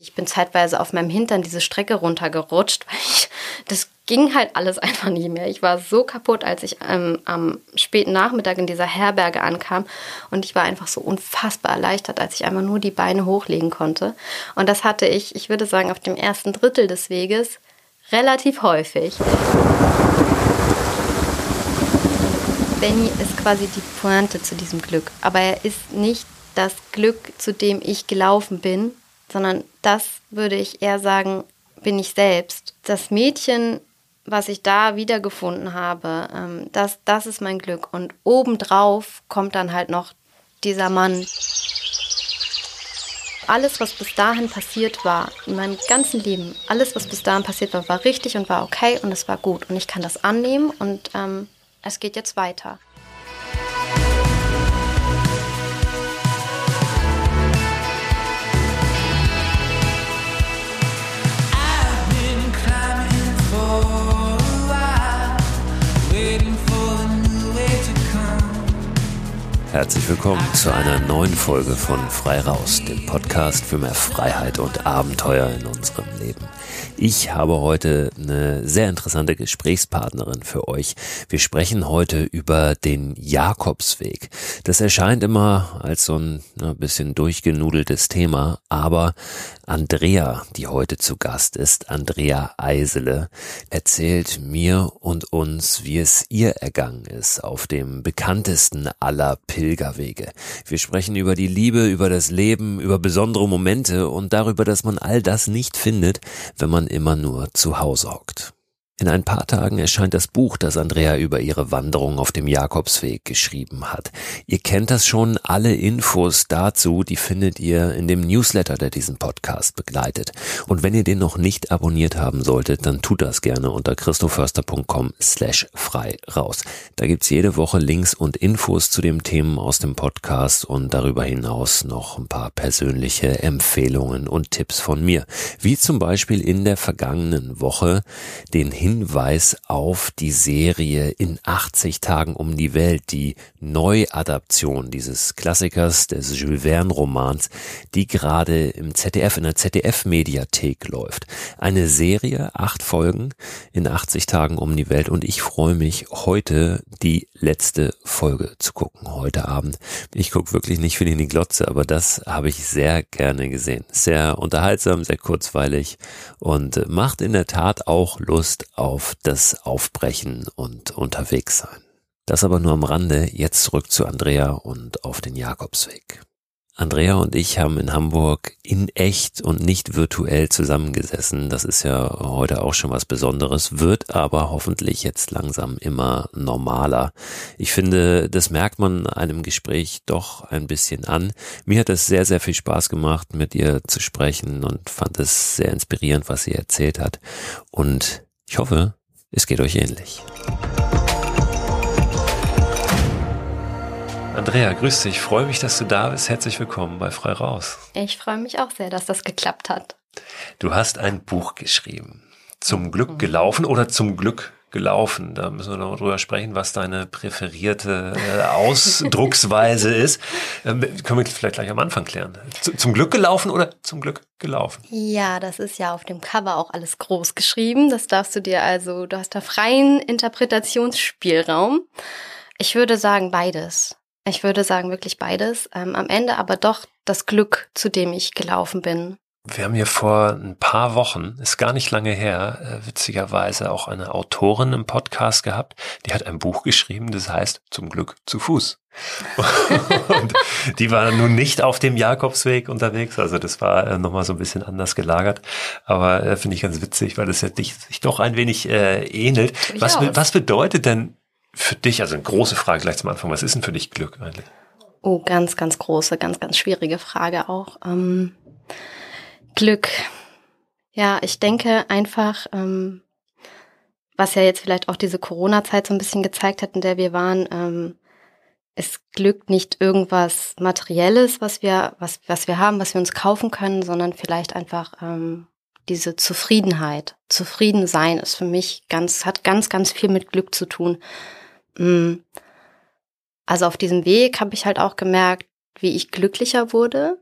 Ich bin zeitweise auf meinem Hintern diese Strecke runtergerutscht, weil ich, das ging halt alles einfach nicht mehr. Ich war so kaputt, als ich ähm, am späten Nachmittag in dieser Herberge ankam und ich war einfach so unfassbar erleichtert, als ich einfach nur die Beine hochlegen konnte. Und das hatte ich, ich würde sagen, auf dem ersten Drittel des Weges relativ häufig. Benny ist quasi die Pointe zu diesem Glück, aber er ist nicht das Glück, zu dem ich gelaufen bin, sondern das würde ich eher sagen, bin ich selbst. Das Mädchen, was ich da wiedergefunden habe, ähm, das, das ist mein Glück. Und obendrauf kommt dann halt noch dieser Mann. Alles, was bis dahin passiert war, in meinem ganzen Leben, alles, was bis dahin passiert war, war richtig und war okay und es war gut. Und ich kann das annehmen und ähm, es geht jetzt weiter. Herzlich willkommen zu einer neuen Folge von Frei Raus, dem Podcast für mehr Freiheit und Abenteuer in unserem Leben. Ich habe heute eine sehr interessante Gesprächspartnerin für euch. Wir sprechen heute über den Jakobsweg. Das erscheint immer als so ein bisschen durchgenudeltes Thema, aber Andrea, die heute zu Gast ist, Andrea Eisele, erzählt mir und uns, wie es ihr ergangen ist auf dem bekanntesten aller Pilgerwege. Wir sprechen über die Liebe, über das Leben, über besondere Momente und darüber, dass man all das nicht findet, wenn man immer nur zu Hause hockt. In ein paar Tagen erscheint das Buch, das Andrea über ihre Wanderung auf dem Jakobsweg geschrieben hat. Ihr kennt das schon, alle Infos dazu, die findet ihr in dem Newsletter, der diesen Podcast begleitet. Und wenn ihr den noch nicht abonniert haben solltet, dann tut das gerne unter christoförster.com slash frei raus. Da gibt's jede Woche Links und Infos zu den Themen aus dem Podcast und darüber hinaus noch ein paar persönliche Empfehlungen und Tipps von mir. Wie zum Beispiel in der vergangenen Woche den Hinweis auf die Serie in 80 Tagen um die Welt, die Neuadaption dieses Klassikers des Jules Verne Romans, die gerade im ZDF, in der ZDF Mediathek läuft. Eine Serie, acht Folgen in 80 Tagen um die Welt und ich freue mich heute die letzte Folge zu gucken, heute Abend. Ich gucke wirklich nicht viel in die Glotze, aber das habe ich sehr gerne gesehen. Sehr unterhaltsam, sehr kurzweilig und macht in der Tat auch Lust auf das Aufbrechen und unterwegs sein. Das aber nur am Rande, jetzt zurück zu Andrea und auf den Jakobsweg. Andrea und ich haben in Hamburg in echt und nicht virtuell zusammengesessen. Das ist ja heute auch schon was Besonderes, wird aber hoffentlich jetzt langsam immer normaler. Ich finde, das merkt man einem Gespräch doch ein bisschen an. Mir hat es sehr, sehr viel Spaß gemacht, mit ihr zu sprechen und fand es sehr inspirierend, was sie erzählt hat. Und ich hoffe, es geht euch ähnlich. Andrea, grüß dich. Ich freue mich, dass du da bist. Herzlich willkommen bei Frei Raus. Ich freue mich auch sehr, dass das geklappt hat. Du hast ein Buch geschrieben. Zum Glück gelaufen oder zum Glück gelaufen. Da müssen wir noch drüber sprechen, was deine präferierte äh, Ausdrucksweise ist. Ähm, können wir vielleicht gleich am Anfang klären. Z zum Glück gelaufen oder zum Glück gelaufen? Ja, das ist ja auf dem Cover auch alles groß geschrieben. Das darfst du dir also, du hast da freien Interpretationsspielraum. Ich würde sagen beides. Ich würde sagen wirklich beides. Ähm, am Ende aber doch das Glück, zu dem ich gelaufen bin. Wir haben hier vor ein paar Wochen, ist gar nicht lange her, äh, witzigerweise auch eine Autorin im Podcast gehabt, die hat ein Buch geschrieben, das heißt Zum Glück zu Fuß. und die war nun nicht auf dem Jakobsweg unterwegs, also das war äh, nochmal so ein bisschen anders gelagert, aber äh, finde ich ganz witzig, weil das ja dich, sich doch ein wenig äh, ähnelt. Was, was bedeutet denn für dich, also eine große Frage gleich zum Anfang, was ist denn für dich Glück eigentlich? Oh, ganz, ganz große, ganz, ganz schwierige Frage auch. Ähm Glück. Ja, ich denke einfach, ähm, was ja jetzt vielleicht auch diese Corona-Zeit so ein bisschen gezeigt hat, in der wir waren, ähm, es glückt nicht irgendwas Materielles, was wir, was, was wir haben, was wir uns kaufen können, sondern vielleicht einfach ähm, diese Zufriedenheit. Zufrieden sein ist für mich ganz, hat ganz, ganz viel mit Glück zu tun. Mm. Also auf diesem Weg habe ich halt auch gemerkt, wie ich glücklicher wurde,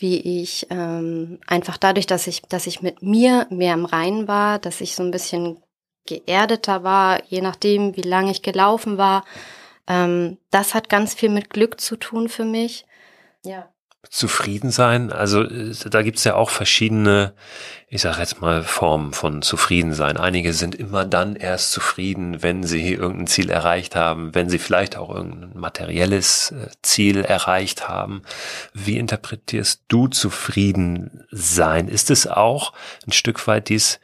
wie ich ähm, einfach dadurch, dass ich, dass ich mit mir mehr im Reinen war, dass ich so ein bisschen geerdeter war, je nachdem, wie lange ich gelaufen war. Ähm, das hat ganz viel mit Glück zu tun für mich. Ja zufrieden sein? Also äh, da gibt's ja auch verschiedene, ich sage jetzt mal, Formen von zufrieden sein. Einige sind immer dann erst zufrieden, wenn sie irgendein Ziel erreicht haben, wenn sie vielleicht auch irgendein materielles äh, Ziel erreicht haben. Wie interpretierst du zufrieden sein? Ist es auch ein Stück weit dies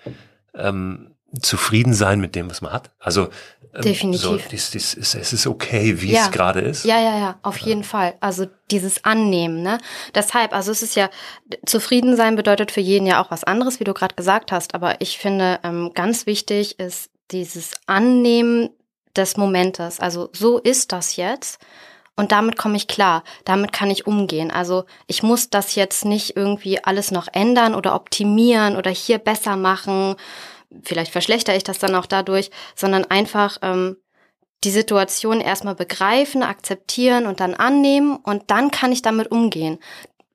ähm, zufrieden sein mit dem, was man hat? Also ähm, Definitiv. So, dies, dies ist, es ist okay, wie ja. es gerade ist. Ja, ja, ja, auf ja. jeden Fall. Also dieses Annehmen, ne? Deshalb, also es ist ja, zufrieden sein bedeutet für jeden ja auch was anderes, wie du gerade gesagt hast. Aber ich finde, ähm, ganz wichtig ist dieses Annehmen des Momentes. Also so ist das jetzt. Und damit komme ich klar, damit kann ich umgehen. Also ich muss das jetzt nicht irgendwie alles noch ändern oder optimieren oder hier besser machen vielleicht verschlechter ich das dann auch dadurch, sondern einfach ähm, die Situation erstmal begreifen, akzeptieren und dann annehmen und dann kann ich damit umgehen.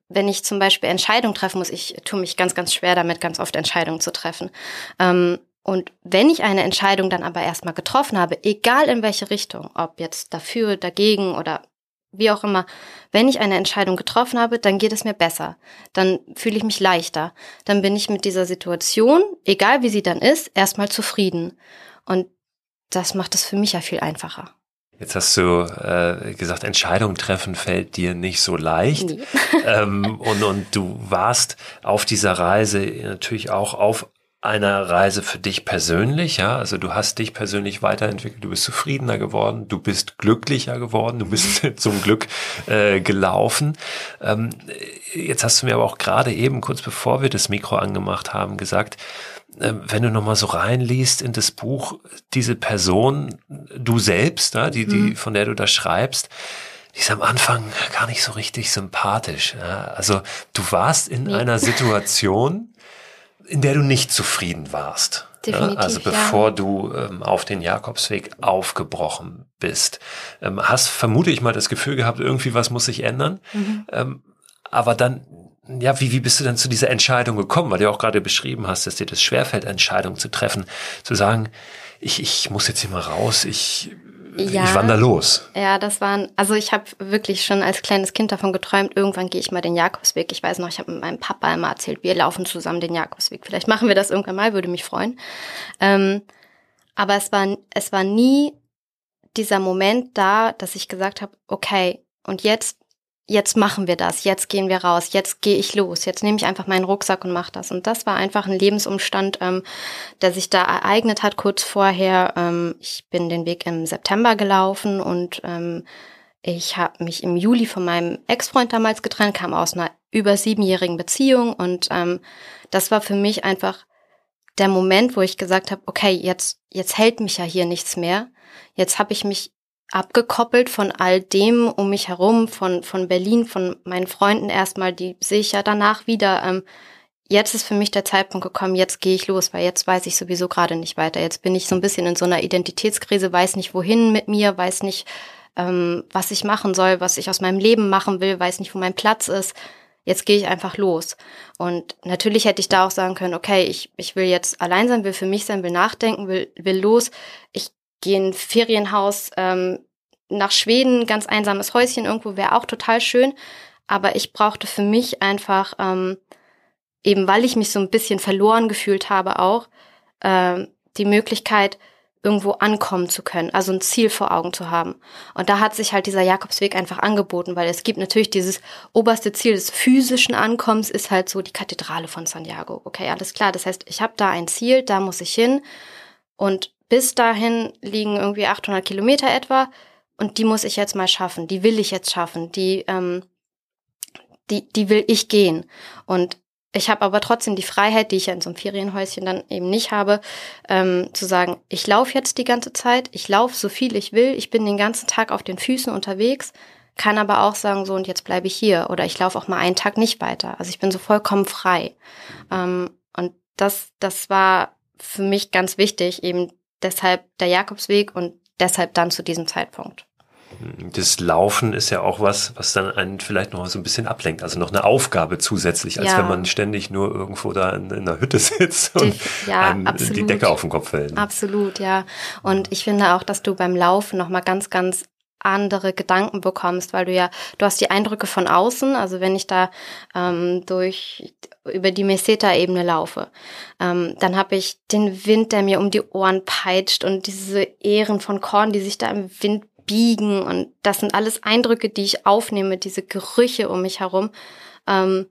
Wenn ich zum Beispiel Entscheidungen treffen muss, ich tue mich ganz, ganz schwer damit, ganz oft Entscheidungen zu treffen. Ähm, und wenn ich eine Entscheidung dann aber erstmal getroffen habe, egal in welche Richtung, ob jetzt dafür, dagegen oder wie auch immer, wenn ich eine Entscheidung getroffen habe, dann geht es mir besser. Dann fühle ich mich leichter. Dann bin ich mit dieser Situation, egal wie sie dann ist, erstmal zufrieden. Und das macht es für mich ja viel einfacher. Jetzt hast du äh, gesagt, Entscheidungen treffen fällt dir nicht so leicht. Nee. ähm, und, und du warst auf dieser Reise natürlich auch auf einer Reise für dich persönlich, ja, also du hast dich persönlich weiterentwickelt, du bist zufriedener geworden, du bist glücklicher geworden, du bist zum Glück äh, gelaufen. Ähm, jetzt hast du mir aber auch gerade eben, kurz bevor wir das Mikro angemacht haben, gesagt, äh, wenn du nochmal so reinliest in das Buch, diese Person, du selbst, ja, die, die, mhm. von der du da schreibst, die ist am Anfang gar nicht so richtig sympathisch. Ja. Also du warst in einer Situation, in der du nicht zufrieden warst. Definitiv, also bevor ja. du ähm, auf den Jakobsweg aufgebrochen bist. Ähm, hast vermute ich mal das Gefühl gehabt, irgendwie was muss sich ändern. Mhm. Ähm, aber dann, ja, wie, wie bist du dann zu dieser Entscheidung gekommen? Weil du auch gerade beschrieben hast, dass dir das schwerfällt, Entscheidungen zu treffen, zu sagen, ich, ich muss jetzt hier mal raus, ich ja, ich wander los. Ja, das waren, also ich habe wirklich schon als kleines Kind davon geträumt, irgendwann gehe ich mal den Jakobsweg. Ich weiß noch, ich habe mit meinem Papa immer erzählt, wir laufen zusammen den Jakobsweg. Vielleicht machen wir das irgendwann mal, würde mich freuen. Ähm, aber es war, es war nie dieser Moment da, dass ich gesagt habe, okay, und jetzt jetzt machen wir das, jetzt gehen wir raus, jetzt gehe ich los, jetzt nehme ich einfach meinen Rucksack und mache das. Und das war einfach ein Lebensumstand, ähm, der sich da ereignet hat kurz vorher. Ähm, ich bin den Weg im September gelaufen und ähm, ich habe mich im Juli von meinem Ex-Freund damals getrennt, kam aus einer über siebenjährigen Beziehung und ähm, das war für mich einfach der Moment, wo ich gesagt habe, okay, jetzt jetzt hält mich ja hier nichts mehr. Jetzt habe ich mich abgekoppelt von all dem um mich herum, von, von Berlin, von meinen Freunden erstmal, die sehe ich ja danach wieder. Ähm, jetzt ist für mich der Zeitpunkt gekommen, jetzt gehe ich los, weil jetzt weiß ich sowieso gerade nicht weiter. Jetzt bin ich so ein bisschen in so einer Identitätskrise, weiß nicht wohin mit mir, weiß nicht, ähm, was ich machen soll, was ich aus meinem Leben machen will, weiß nicht, wo mein Platz ist. Jetzt gehe ich einfach los. Und natürlich hätte ich da auch sagen können, okay, ich, ich will jetzt allein sein, will für mich sein, will nachdenken, will, will los. Ich gehe in ein Ferienhaus ähm, nach Schweden, ganz einsames Häuschen irgendwo, wäre auch total schön. Aber ich brauchte für mich einfach, ähm, eben weil ich mich so ein bisschen verloren gefühlt habe, auch ähm, die Möglichkeit, irgendwo ankommen zu können, also ein Ziel vor Augen zu haben. Und da hat sich halt dieser Jakobsweg einfach angeboten, weil es gibt natürlich dieses oberste Ziel des physischen Ankommens, ist halt so die Kathedrale von Santiago. Okay, alles klar. Das heißt, ich habe da ein Ziel, da muss ich hin. Und bis dahin liegen irgendwie 800 Kilometer etwa und die muss ich jetzt mal schaffen, die will ich jetzt schaffen, die, ähm, die, die will ich gehen. Und ich habe aber trotzdem die Freiheit, die ich ja in so einem Ferienhäuschen dann eben nicht habe, ähm, zu sagen, ich laufe jetzt die ganze Zeit, ich laufe so viel ich will, ich bin den ganzen Tag auf den Füßen unterwegs, kann aber auch sagen, so und jetzt bleibe ich hier oder ich laufe auch mal einen Tag nicht weiter. Also ich bin so vollkommen frei. Ähm, und das, das war für mich ganz wichtig, eben deshalb der Jakobsweg und deshalb dann zu diesem Zeitpunkt. Das Laufen ist ja auch was, was dann einen vielleicht noch so ein bisschen ablenkt. Also noch eine Aufgabe zusätzlich, als ja. wenn man ständig nur irgendwo da in, in einer Hütte sitzt und ja, einem absolut. die Decke auf den Kopf fällt. Absolut, ja. Und ich finde auch, dass du beim Laufen nochmal ganz, ganz andere Gedanken bekommst, weil du ja, du hast die Eindrücke von außen, also wenn ich da ähm, durch über die Meseta-Ebene laufe, ähm, dann habe ich den Wind, der mir um die Ohren peitscht und diese Ähren von Korn, die sich da im Wind biegen und das sind alles Eindrücke, die ich aufnehme, diese Gerüche um mich herum, ähm,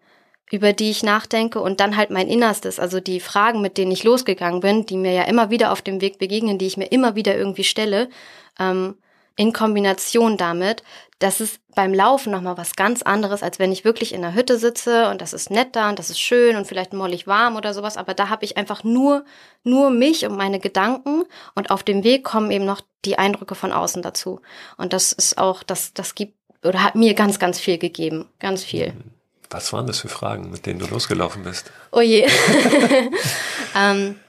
über die ich nachdenke und dann halt mein Innerstes, also die Fragen, mit denen ich losgegangen bin, die mir ja immer wieder auf dem Weg begegnen, die ich mir immer wieder irgendwie stelle, ähm, in Kombination damit, das ist beim Laufen nochmal was ganz anderes, als wenn ich wirklich in der Hütte sitze und das ist nett da und das ist schön und vielleicht mollig warm oder sowas, aber da habe ich einfach nur, nur mich und meine Gedanken und auf dem Weg kommen eben noch die Eindrücke von außen dazu. Und das ist auch, das, das gibt oder hat mir ganz, ganz viel gegeben. Ganz viel. Was waren das für Fragen, mit denen du losgelaufen bist? Oh je. ähm,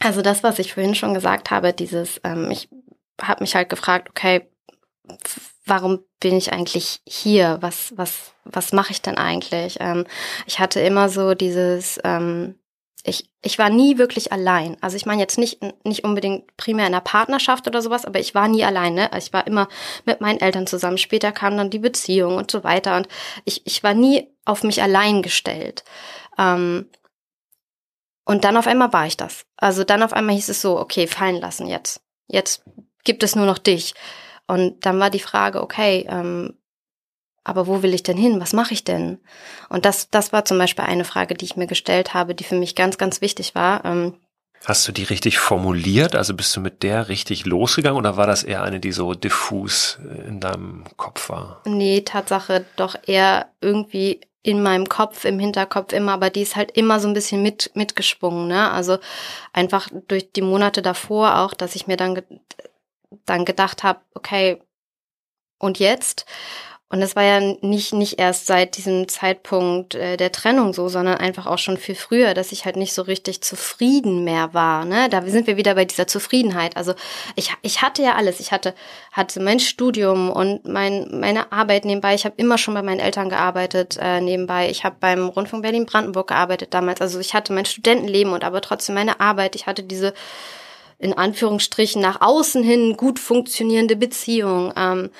also das, was ich vorhin schon gesagt habe, dieses, ähm, ich habe mich halt gefragt, okay, warum bin ich eigentlich hier? Was, was, was mache ich denn eigentlich? Ähm, ich hatte immer so dieses, ähm, ich, ich war nie wirklich allein. Also ich meine jetzt nicht, nicht unbedingt primär in einer Partnerschaft oder sowas, aber ich war nie alleine. Ich war immer mit meinen Eltern zusammen. Später kam dann die Beziehung und so weiter. Und ich, ich war nie auf mich allein gestellt. Ähm, und dann auf einmal war ich das. Also dann auf einmal hieß es so, okay, fallen lassen jetzt. Jetzt gibt es nur noch dich. Und dann war die Frage, okay, ähm, aber wo will ich denn hin? Was mache ich denn? Und das, das war zum Beispiel eine Frage, die ich mir gestellt habe, die für mich ganz, ganz wichtig war. Ähm, Hast du die richtig formuliert? Also bist du mit der richtig losgegangen oder war das eher eine, die so diffus äh, in deinem Kopf war? Nee, Tatsache doch eher irgendwie in meinem Kopf, im Hinterkopf immer, aber die ist halt immer so ein bisschen mit, mitgeschwungen, ne? Also einfach durch die Monate davor auch, dass ich mir dann dann gedacht habe, okay, und jetzt? Und das war ja nicht, nicht erst seit diesem Zeitpunkt äh, der Trennung so, sondern einfach auch schon viel früher, dass ich halt nicht so richtig zufrieden mehr war. Ne? Da sind wir wieder bei dieser Zufriedenheit. Also ich, ich hatte ja alles. Ich hatte, hatte mein Studium und mein, meine Arbeit nebenbei. Ich habe immer schon bei meinen Eltern gearbeitet äh, nebenbei. Ich habe beim Rundfunk Berlin-Brandenburg gearbeitet damals. Also ich hatte mein Studentenleben und aber trotzdem meine Arbeit. Ich hatte diese in Anführungsstrichen nach außen hin gut funktionierende Beziehung. Ähm,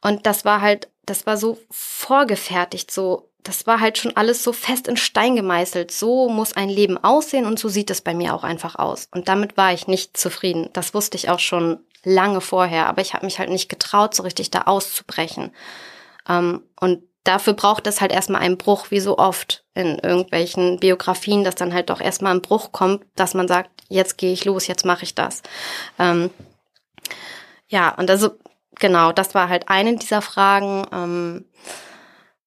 und das war halt, das war so vorgefertigt, so, das war halt schon alles so fest in Stein gemeißelt. So muss ein Leben aussehen und so sieht es bei mir auch einfach aus. Und damit war ich nicht zufrieden. Das wusste ich auch schon lange vorher, aber ich habe mich halt nicht getraut, so richtig da auszubrechen. Ähm, und dafür braucht es halt erstmal einen Bruch, wie so oft in irgendwelchen Biografien, dass dann halt doch erstmal ein Bruch kommt, dass man sagt, jetzt gehe ich los, jetzt mache ich das. Ähm, ja, und also genau, das war halt eine dieser Fragen. Ähm,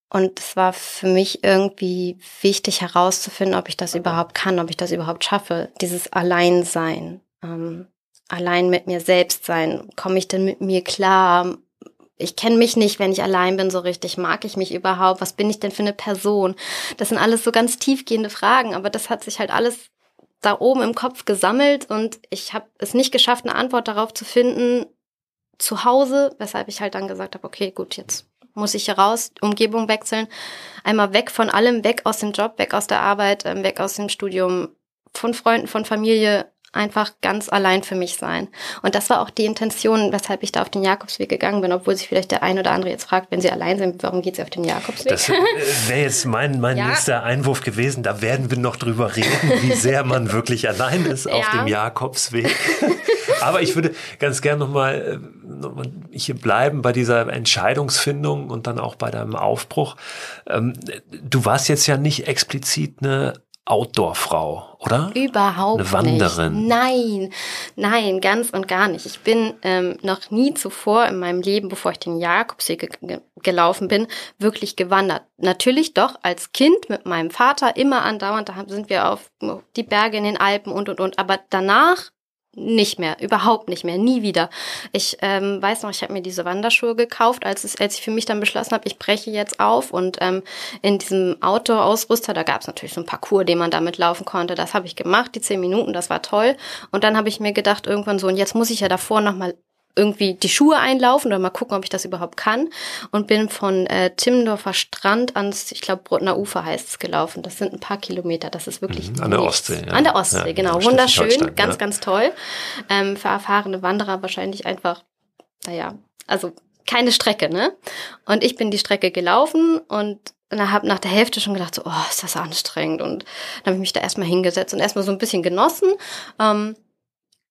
und es war für mich irgendwie wichtig herauszufinden, ob ich das überhaupt kann, ob ich das überhaupt schaffe, dieses Alleinsein. Ähm, allein mit mir selbst sein. Komme ich denn mit mir klar? Ich kenne mich nicht, wenn ich allein bin, so richtig. Mag ich mich überhaupt? Was bin ich denn für eine Person? Das sind alles so ganz tiefgehende Fragen, aber das hat sich halt alles da oben im Kopf gesammelt und ich habe es nicht geschafft, eine Antwort darauf zu finden zu Hause, weshalb ich halt dann gesagt habe, okay, gut, jetzt muss ich hier raus, Umgebung wechseln, einmal weg von allem, weg aus dem Job, weg aus der Arbeit, ähm, weg aus dem Studium, von Freunden, von Familie, einfach ganz allein für mich sein. Und das war auch die Intention, weshalb ich da auf den Jakobsweg gegangen bin, obwohl sich vielleicht der ein oder andere jetzt fragt, wenn sie allein sind, warum geht sie auf den Jakobsweg? Das äh, wäre jetzt mein, mein ja. nächster Einwurf gewesen. Da werden wir noch drüber reden, wie sehr man wirklich allein ist ja. auf dem Jakobsweg. Aber ich würde ganz gern nochmal noch mal hier bleiben bei dieser Entscheidungsfindung und dann auch bei deinem Aufbruch. Ähm, du warst jetzt ja nicht explizit eine Outdoor-Frau, oder? Überhaupt Eine Wanderin. Nicht. Nein, nein, ganz und gar nicht. Ich bin ähm, noch nie zuvor in meinem Leben, bevor ich den Jakobsweg ge gelaufen bin, wirklich gewandert. Natürlich doch als Kind mit meinem Vater immer andauernd, da sind wir auf die Berge in den Alpen und und und. Aber danach nicht mehr, überhaupt nicht mehr, nie wieder. Ich ähm, weiß noch, ich habe mir diese Wanderschuhe gekauft, als, es, als ich für mich dann beschlossen habe, ich breche jetzt auf und ähm, in diesem Outdoor-Ausrüster, da gab es natürlich so ein Parcours, den man damit laufen konnte. Das habe ich gemacht, die zehn Minuten, das war toll. Und dann habe ich mir gedacht, irgendwann so, und jetzt muss ich ja davor nochmal irgendwie die Schuhe einlaufen oder mal gucken, ob ich das überhaupt kann. Und bin von äh, Timmendorfer Strand ans, ich glaube, Brotner Ufer heißt es, gelaufen. Das sind ein paar Kilometer. Das ist wirklich mhm, An der Ostsee. Ja. An der Ostsee, ja, genau. Wunderschön, ganz, ja. ganz toll. Ähm, für erfahrene Wanderer wahrscheinlich einfach, naja, also keine Strecke, ne? Und ich bin die Strecke gelaufen und und habe nach der Hälfte schon gedacht, so, oh, ist das anstrengend. Und dann habe ich mich da erstmal hingesetzt und erstmal so ein bisschen genossen. Ähm,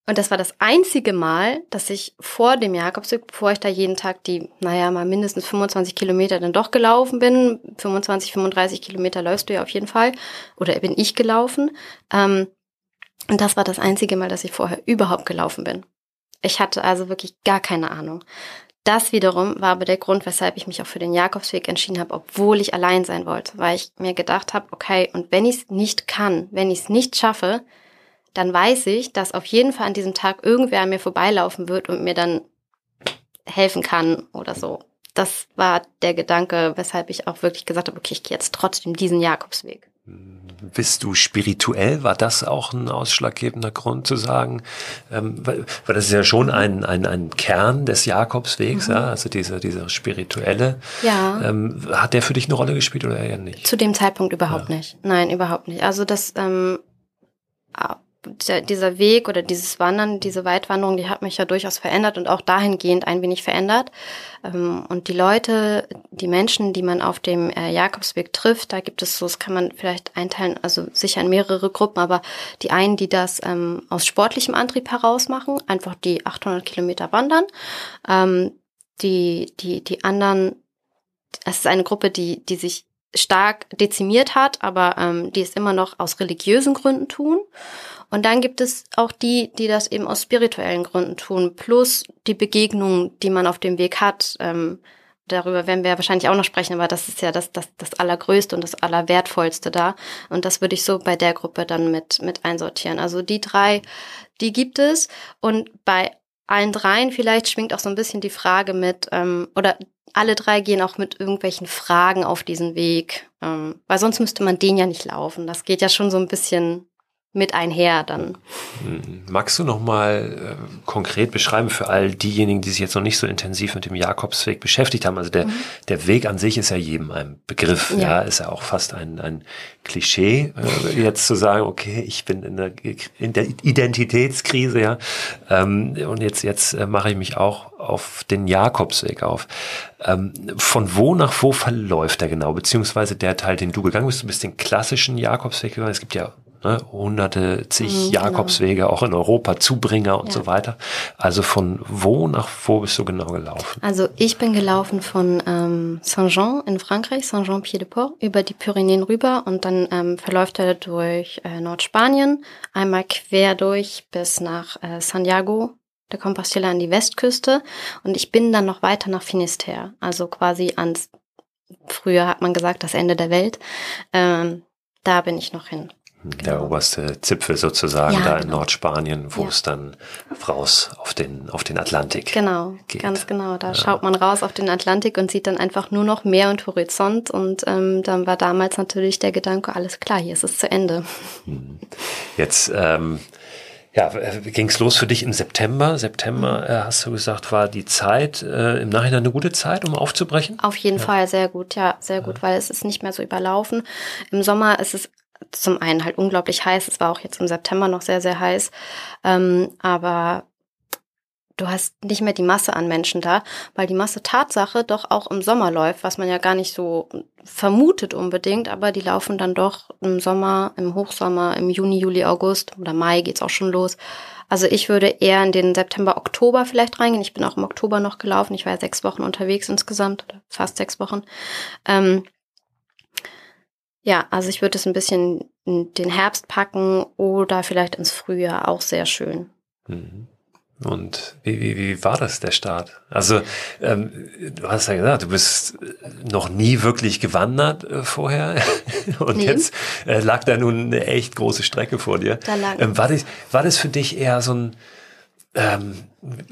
und das war das einzige Mal, dass ich vor dem Jakobsweg, bevor ich da jeden Tag die, naja, mal mindestens 25 Kilometer dann doch gelaufen bin, 25, 35 Kilometer läufst du ja auf jeden Fall, oder bin ich gelaufen. Ähm, und das war das einzige Mal, dass ich vorher überhaupt gelaufen bin. Ich hatte also wirklich gar keine Ahnung. Das wiederum war aber der Grund, weshalb ich mich auch für den Jakobsweg entschieden habe, obwohl ich allein sein wollte, weil ich mir gedacht habe, okay, und wenn ich es nicht kann, wenn ich es nicht schaffe, dann weiß ich, dass auf jeden Fall an diesem Tag irgendwer an mir vorbeilaufen wird und mir dann helfen kann oder so. Das war der Gedanke, weshalb ich auch wirklich gesagt habe, okay, ich gehe jetzt trotzdem diesen Jakobsweg. Bist du spirituell? War das auch ein ausschlaggebender Grund zu sagen? Ähm, weil, weil das ist ja schon ein, ein, ein Kern des Jakobswegs, mhm. ja, also dieser, dieser spirituelle. Ja. Ähm, hat der für dich eine Rolle gespielt oder eher nicht? Zu dem Zeitpunkt überhaupt ja. nicht. Nein, überhaupt nicht. Also das ähm, dieser Weg oder dieses Wandern, diese Weitwanderung, die hat mich ja durchaus verändert und auch dahingehend ein wenig verändert. Ähm, und die Leute, die Menschen, die man auf dem äh, Jakobsweg trifft, da gibt es so, das kann man vielleicht einteilen, also sicher in mehrere Gruppen, aber die einen, die das ähm, aus sportlichem Antrieb heraus machen, einfach die 800 Kilometer wandern. Ähm, die, die, die anderen, es ist eine Gruppe, die, die sich stark dezimiert hat, aber ähm, die es immer noch aus religiösen Gründen tun. Und dann gibt es auch die, die das eben aus spirituellen Gründen tun, plus die Begegnungen, die man auf dem Weg hat. Ähm, darüber werden wir wahrscheinlich auch noch sprechen, aber das ist ja das, das, das Allergrößte und das Allerwertvollste da. Und das würde ich so bei der Gruppe dann mit, mit einsortieren. Also die drei, die gibt es. Und bei allen dreien vielleicht schwingt auch so ein bisschen die Frage mit, ähm, oder alle drei gehen auch mit irgendwelchen Fragen auf diesen Weg, ähm, weil sonst müsste man den ja nicht laufen. Das geht ja schon so ein bisschen mit einher dann. Hm. Magst du noch mal äh, konkret beschreiben für all diejenigen, die sich jetzt noch nicht so intensiv mit dem Jakobsweg beschäftigt haben? Also der, mhm. der Weg an sich ist ja jedem ein Begriff, ja, ja ist ja auch fast ein, ein Klischee, äh, jetzt zu sagen, okay, ich bin in der, in der Identitätskrise, ja, ähm, und jetzt, jetzt äh, mache ich mich auch auf den Jakobsweg auf. Ähm, von wo nach wo verläuft er genau? Beziehungsweise der Teil, den du gegangen bist, du bist den klassischen Jakobsweg gegangen. Es gibt ja ne, hunderte, zig mhm, genau. Jakobswege genau. auch in Europa, Zubringer und ja. so weiter. Also von wo nach wo bist du genau gelaufen? Also ich bin gelaufen von ähm, Saint-Jean in Frankreich, Saint-Jean-Pied-de-Port, über die Pyrenäen rüber und dann ähm, verläuft er durch äh, Nordspanien, einmal quer durch bis nach äh, Santiago der Compostela an die Westküste und ich bin dann noch weiter nach Finisterre, also quasi ans, früher hat man gesagt, das Ende der Welt. Ähm, da bin ich noch hin. Der genau. oberste Zipfel sozusagen ja, da genau. in Nordspanien, wo ja. es dann raus auf den, auf den Atlantik Genau, geht. ganz genau. Da ja. schaut man raus auf den Atlantik und sieht dann einfach nur noch Meer und Horizont. Und ähm, dann war damals natürlich der Gedanke, alles klar, hier ist es zu Ende. Hm. Jetzt ähm, ja, ging es los für dich im September. September, mhm. äh, hast du gesagt, war die Zeit äh, im Nachhinein eine gute Zeit, um aufzubrechen? Auf jeden ja. Fall sehr gut, ja, sehr gut, weil es ist nicht mehr so überlaufen. Im Sommer ist es zum einen halt unglaublich heiß. Es war auch jetzt im September noch sehr, sehr heiß. Ähm, aber du hast nicht mehr die Masse an Menschen da, weil die Masse Tatsache doch auch im Sommer läuft, was man ja gar nicht so vermutet unbedingt, aber die laufen dann doch im Sommer, im Hochsommer, im Juni, Juli, August oder Mai geht's auch schon los. Also ich würde eher in den September, Oktober vielleicht reingehen. Ich bin auch im Oktober noch gelaufen. Ich war ja sechs Wochen unterwegs insgesamt, fast sechs Wochen. Ähm, ja, also ich würde es ein bisschen in den Herbst packen oder vielleicht ins Frühjahr, auch sehr schön. Mhm. Und wie, wie, wie war das, der Start? Also, ähm, du hast ja gesagt, du bist noch nie wirklich gewandert äh, vorher. Und nee. jetzt äh, lag da nun eine echt große Strecke vor dir. Da lag ähm, war, das, war das für dich eher so ein, ähm,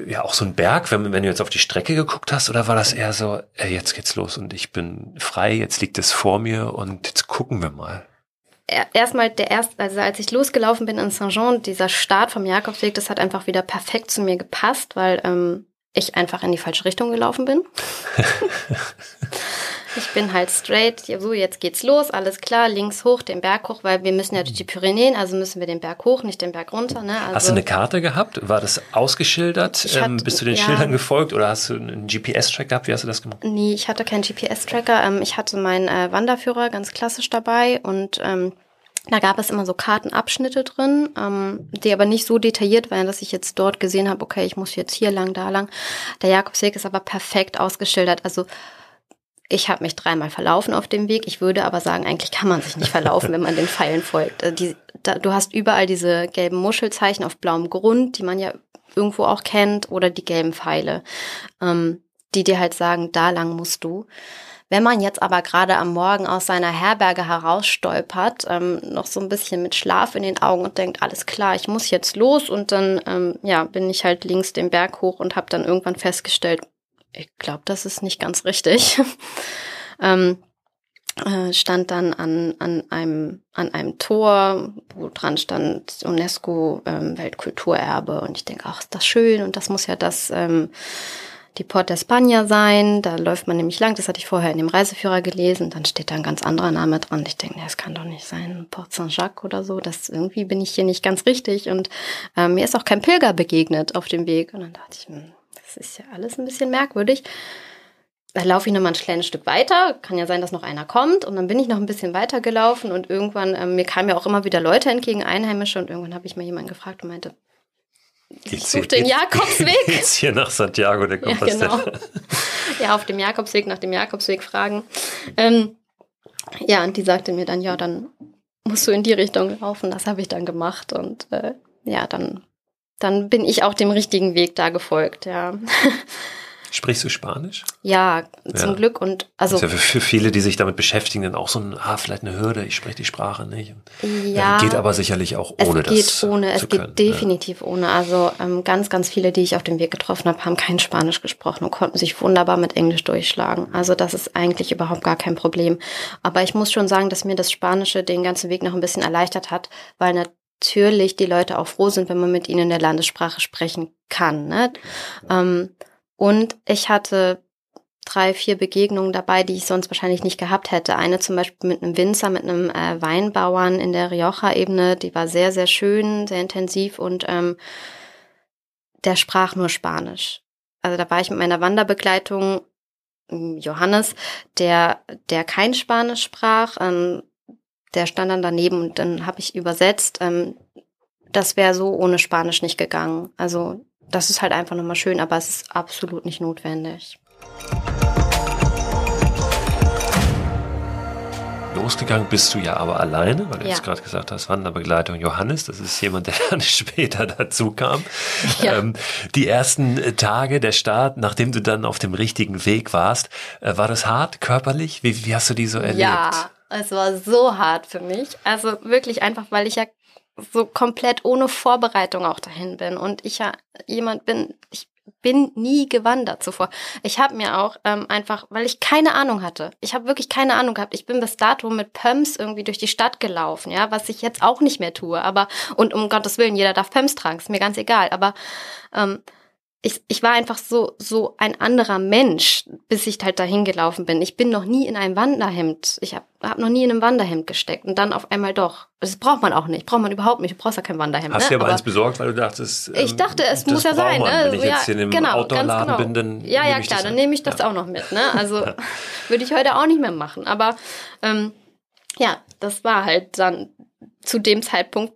ja auch so ein Berg, wenn, wenn du jetzt auf die Strecke geguckt hast, oder war das eher so, äh, jetzt geht's los und ich bin frei, jetzt liegt es vor mir und jetzt gucken wir mal? Erstmal der erste, also als ich losgelaufen bin in Saint-Jean, dieser Start vom Jakobsweg, das hat einfach wieder perfekt zu mir gepasst, weil ähm, ich einfach in die falsche Richtung gelaufen bin. ich bin halt straight, so jetzt geht's los, alles klar, links hoch, den Berg hoch, weil wir müssen ja durch die Pyrenäen, also müssen wir den Berg hoch, nicht den Berg runter. Ne? Also, hast du eine Karte gehabt? War das ausgeschildert? Hatte- ähm, bist du den ja. Schildern gefolgt oder hast du einen GPS-Track gehabt? Wie hast du das gemacht? Nee, ich hatte keinen GPS-Tracker. Ähm, ich hatte meinen äh, Wanderführer ganz klassisch dabei und ähm, da gab es immer so Kartenabschnitte drin, ähm, die aber nicht so detailliert waren, dass ich jetzt dort gesehen habe, okay, ich muss jetzt hier lang, da lang. Der Jakobsweg ist aber perfekt ausgeschildert. Also ich habe mich dreimal verlaufen auf dem Weg. Ich würde aber sagen, eigentlich kann man sich nicht verlaufen, wenn man den Pfeilen folgt. Äh, Die, da, du hast überall diese gelben Muschelzeichen auf blauem Grund, die man ja irgendwo auch kennt, oder die gelben Pfeile, ähm, die dir halt sagen, da lang musst du. Wenn man jetzt aber gerade am Morgen aus seiner Herberge herausstolpert, ähm, noch so ein bisschen mit Schlaf in den Augen und denkt, alles klar, ich muss jetzt los und dann ähm, ja bin ich halt links den Berg hoch und habe dann irgendwann festgestellt, ich glaube, das ist nicht ganz richtig. ähm, äh, stand dann an, an, einem, an einem Tor, wo dran stand UNESCO ähm, Weltkulturerbe. Und ich denke, ach, ist das schön und das muss ja das ähm, die Port d'Espagna sein. Da läuft man nämlich lang. Das hatte ich vorher in dem Reiseführer gelesen. Dann steht da ein ganz anderer Name dran. Ich denke, das kann doch nicht sein. Port Saint-Jacques oder so. Das irgendwie bin ich hier nicht ganz richtig. Und ähm, mir ist auch kein Pilger begegnet auf dem Weg. Und dann dachte ich, hm, das ist ja alles ein bisschen merkwürdig. Da laufe ich noch mal ein kleines Stück weiter. Kann ja sein, dass noch einer kommt. Und dann bin ich noch ein bisschen weiter gelaufen. Und irgendwann, ähm, mir kamen ja auch immer wieder Leute entgegen, Einheimische. Und irgendwann habe ich mal jemanden gefragt und meinte, ich suche den Jakobsweg. Geht's hier nach Santiago de Ja, Compostela? genau. ja, auf dem Jakobsweg, nach dem Jakobsweg fragen. Ähm, ja, und die sagte mir dann, ja, dann musst du in die Richtung laufen. Das habe ich dann gemacht. Und äh, ja, dann, dann bin ich auch dem richtigen Weg da gefolgt, ja. Sprichst du Spanisch? ja, zum Ja. Glück. Und also Das ist ja für, viele, die sich damit beschäftigen, dann auch so ein, ah, vielleicht eine Hürde, ich spreche die Sprache nicht. ja. geht aber sicherlich auch Es ohne geht das ohne, es geht können, definitiv ohne. Also ähm, ganz, ganz viele, die ich auf dem Weg getroffen habe, haben kein Spanisch gesprochen und konnten sich wunderbar mit Englisch durchschlagen. Also das ist eigentlich überhaupt gar kein Problem. Aber ich muss schon sagen, dass mir das Spanische den ganzen Weg noch ein bisschen erleichtert hat, weil natürlich die Leute auch froh sind, wenn man mit ihnen in der Landessprache sprechen kann. Ne? Ähm, und ich hatte drei, vier Begegnungen dabei, die ich sonst wahrscheinlich nicht gehabt hätte. Eine zum Beispiel mit einem Winzer, mit einem äh, Weinbauern in der Rioja-Ebene, die war sehr, sehr schön, sehr intensiv und ähm, der sprach nur Spanisch. Also da war ich mit meiner Wanderbegleitung, ähm, Johannes, der, der kein Spanisch sprach, ähm, der stand dann daneben und dann habe ich übersetzt. Ähm, das wäre so ohne Spanisch nicht gegangen. Also das ist halt einfach nochmal schön, aber es ist absolut nicht notwendig. Losgegangen bist du ja aber alleine, weil du Ja. jetzt gerade gesagt hast, Wanderbegleitung Johannes, das ist jemand, der dann später dazu kam. Ja. Ähm, die ersten äh, Tage der Start, nachdem du dann auf dem richtigen Weg warst, äh, war das hart körperlich? Wie, wie hast du die so erlebt? Ja, es war so hart für mich. Also wirklich einfach, weil ich ja so komplett ohne Vorbereitung auch dahin bin und ich ja jemand bin, ich bin nie gewandert zuvor. Ich habe mir auch ähm, einfach, weil ich keine Ahnung hatte, ich habe wirklich keine Ahnung gehabt. Ich bin bis dato mit Pumps irgendwie durch die Stadt gelaufen, ja, was ich jetzt auch nicht mehr tue. Aber und um Gottes Willen, jeder darf Pumps tragen, ist mir ganz egal. Aber ähm, ich, ich war einfach so, so ein anderer Mensch, bis ich halt dahin gelaufen bin. Ich bin noch nie in einem Wanderhemd. Ich habe hab noch nie in einem Wanderhemd gesteckt und dann auf einmal doch. Das braucht man auch nicht. Braucht man überhaupt nicht. Du brauchst ja kein Wanderhemd. Hast ne? du aber, eins besorgt, weil du dachtest, ähm, ich dachte, es muss ja sein. man. Ne? Wenn ich jetzt hier in einem genau, Outdoor-Laden genau. bin, dann ja, ja, klar, das dann an. nehme ich das Ja. auch noch mit. Ne? Also würde ich heute auch nicht mehr machen. Aber ähm, ja, das war halt dann zu dem Zeitpunkt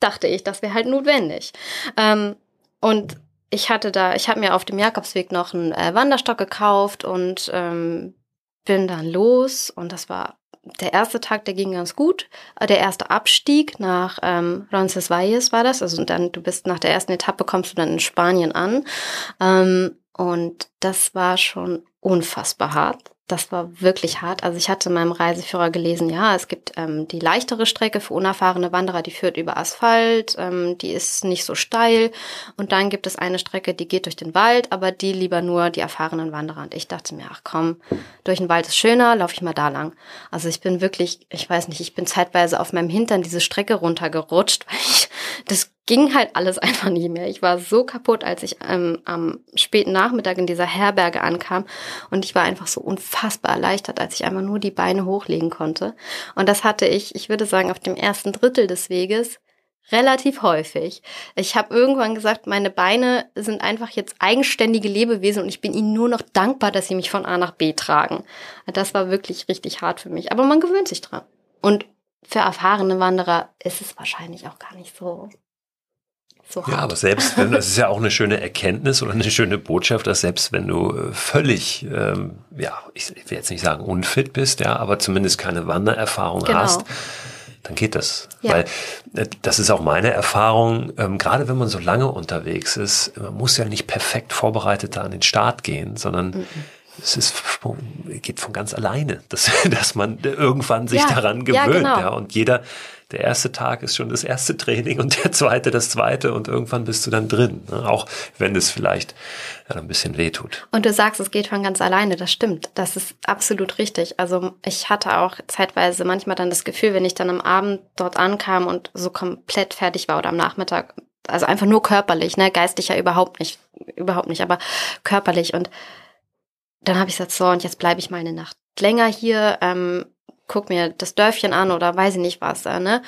dachte ich, das wäre halt notwendig. Ähm, und ich hatte da, ich habe mir auf dem Jakobsweg noch einen äh, Wanderstock gekauft und ähm, bin dann los und das war der erste Tag, der ging ganz gut. Äh, Der erste Abstieg nach ähm, Roncesvalles war das. Also und dann, du bist nach der ersten Etappe kommst du dann in Spanien an. Ähm, und das war schon unfassbar hart. Das war wirklich hart. Also ich hatte in meinem Reiseführer gelesen, ja, es gibt ähm, die leichtere Strecke für unerfahrene Wanderer, die führt über Asphalt, ähm, die ist nicht so steil. Und dann gibt es eine Strecke, die geht durch den Wald, aber die lieber nur die erfahrenen Wanderer. Und ich dachte mir, ach komm, durch den Wald ist schöner, laufe ich mal da lang. Also ich bin wirklich, ich weiß nicht, ich bin zeitweise auf meinem Hintern diese Strecke runtergerutscht, weil ich das ging halt alles einfach nicht mehr. Ich war so kaputt, als ich ähm, am späten Nachmittag in dieser Herberge ankam und ich war einfach so unfassbar erleichtert, als ich einfach nur die Beine hochlegen konnte. Und das hatte ich, ich würde sagen, auf dem ersten Drittel des Weges relativ häufig. Ich habe irgendwann gesagt, meine Beine sind einfach jetzt eigenständige Lebewesen und ich bin ihnen nur noch dankbar, dass sie mich von A nach B tragen. Das war wirklich richtig hart für mich, aber man gewöhnt sich dran. Und für erfahrene Wanderer ist es wahrscheinlich auch gar nicht so so ja, aber selbst wenn, das ist ja auch eine schöne Erkenntnis oder eine schöne Botschaft, dass selbst wenn du äh, völlig, ähm, ja, ich will jetzt nicht sagen unfit bist, ja, aber zumindest keine Wandererfahrung genau. hast, dann geht das. Ja. Weil äh, das ist auch meine Erfahrung, ähm, gerade wenn man so lange unterwegs ist, man muss ja nicht perfekt vorbereitet da an den Start gehen, sondern mhm. es ist, geht von ganz alleine, dass, dass man irgendwann sich ja, daran gewöhnt. Ja, genau. ja, und jeder, der erste Tag ist schon das erste Training und der zweite das zweite und irgendwann bist du dann drin, ne? auch wenn es vielleicht ein bisschen wehtut. Und du sagst, es geht von ganz alleine, das stimmt, das ist absolut richtig. Also ich hatte auch zeitweise manchmal dann das Gefühl, wenn ich dann am Abend dort ankam und so komplett fertig war oder am Nachmittag, also einfach nur körperlich, ne, geistig ja überhaupt nicht, überhaupt nicht, aber körperlich und dann habe ich gesagt, so, und jetzt bleibe ich mal eine Nacht länger hier, ähm, guck mir das Dörfchen an oder weiß ich nicht was, da, ne?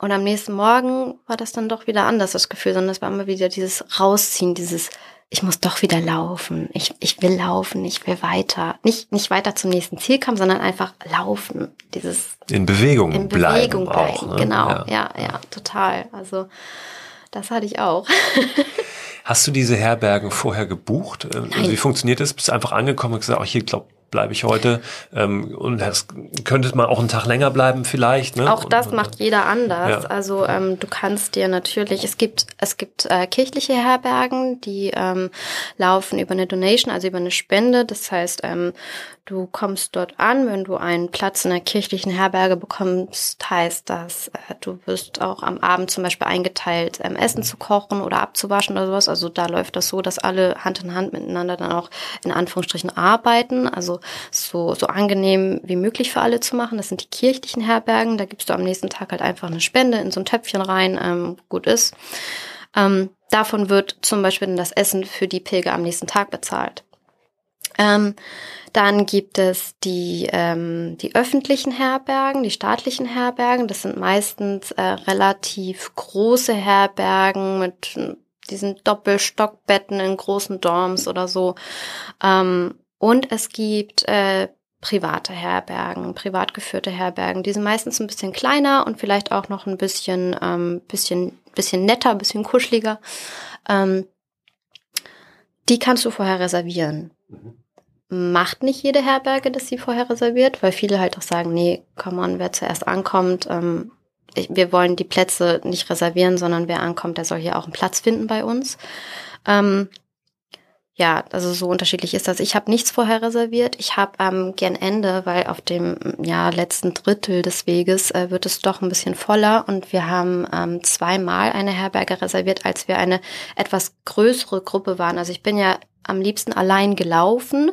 Und am nächsten Morgen war das dann doch wieder anders, das Gefühl, sondern es war immer wieder dieses Rausziehen, dieses, ich muss doch wieder laufen, ich, ich will laufen, ich will weiter. Nicht, nicht weiter zum nächsten Ziel kommen, sondern einfach laufen. Dieses in Bewegung, in Bewegung bleiben, bleiben. Auch, ne? Genau, ja. ja, ja, total. Also das hatte ich auch. Hast du diese Herbergen vorher gebucht? Ähm, also wie funktioniert das? Bist du einfach angekommen und gesagt, ach, hier, glaub, bleibe ich heute. Ähm, und das könnte man auch einen Tag länger bleiben vielleicht. Ne? Auch das und, macht jeder anders. Ja. Also ähm, du kannst dir natürlich, es gibt es gibt äh, kirchliche Herbergen, die ähm, laufen über eine Donation, also über eine Spende. Das heißt, ähm, Du kommst dort an, wenn du einen Platz in der kirchlichen Herberge bekommst, heißt das, äh, du wirst auch am Abend zum Beispiel eingeteilt, ähm, Essen zu kochen oder abzuwaschen oder sowas. Also da läuft das so, dass alle Hand in Hand miteinander dann auch in Anführungsstrichen arbeiten. Also so, so angenehm wie möglich für alle zu machen. Das sind die kirchlichen Herbergen. Da gibst du am nächsten Tag halt einfach eine Spende in so ein Töpfchen rein, ähm, gut ist. Ähm, davon wird zum Beispiel dann das Essen für die Pilger am nächsten Tag bezahlt. Ähm, dann gibt es die, ähm, die öffentlichen Herbergen, die staatlichen Herbergen. Das sind meistens äh, relativ große Herbergen mit diesen Doppelstockbetten in großen Dorms oder so. Ähm, und es gibt äh, private Herbergen, privat geführte Herbergen. Die sind meistens ein bisschen kleiner und vielleicht auch noch ein bisschen, ähm, bisschen, bisschen netter, bisschen kuscheliger. Ähm, die kannst du vorher reservieren. Mhm macht nicht jede Herberge, dass sie vorher reserviert, weil viele halt auch sagen, nee, come on, wer zuerst ankommt, ähm, ich, wir wollen die Plätze nicht reservieren, sondern wer ankommt, der soll hier auch einen Platz finden bei uns. Ähm, ja, also so unterschiedlich ist das. Ich habe nichts vorher reserviert. Ich habe ähm, gern Ende, weil auf dem ja, letzten Drittel des Weges äh, wird es doch ein bisschen voller und wir haben ähm, zweimal eine Herberge reserviert, als wir eine etwas größere Gruppe waren. Also ich bin ja am liebsten allein gelaufen,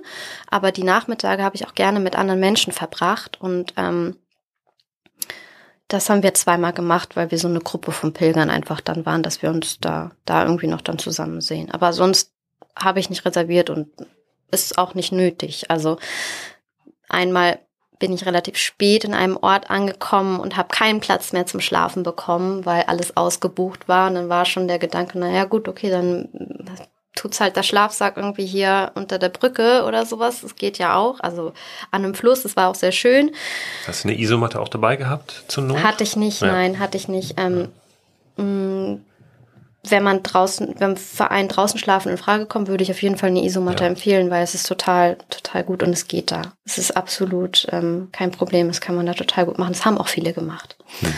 aber die Nachmittage habe ich auch gerne mit anderen Menschen verbracht und ähm, das haben wir zweimal gemacht, weil wir so eine Gruppe von Pilgern einfach dann waren, dass wir uns da, da irgendwie noch dann zusammen sehen. Aber sonst habe ich nicht reserviert und ist auch nicht nötig. Also einmal bin ich relativ spät in einem Ort angekommen und habe keinen Platz mehr zum Schlafen bekommen, weil alles ausgebucht war. Und dann war schon der Gedanke, naja gut, okay, dann tut's halt der Schlafsack irgendwie hier unter der Brücke oder sowas. Das geht ja auch. Also an einem Fluss, das war auch sehr schön. Hast du eine Isomatte auch dabei gehabt zur Not? Hatte ich nicht, ja. nein, hatte ich nicht. Ähm, mh, mm, wenn man draußen, wenn Verein draußen schlafen in Frage kommt, würde ich auf jeden Fall eine Isomatte ja. empfehlen, weil es ist total, total gut und es geht da. Es ist absolut ähm, kein Problem. Das kann man da total gut machen. Das haben auch viele gemacht. Hm.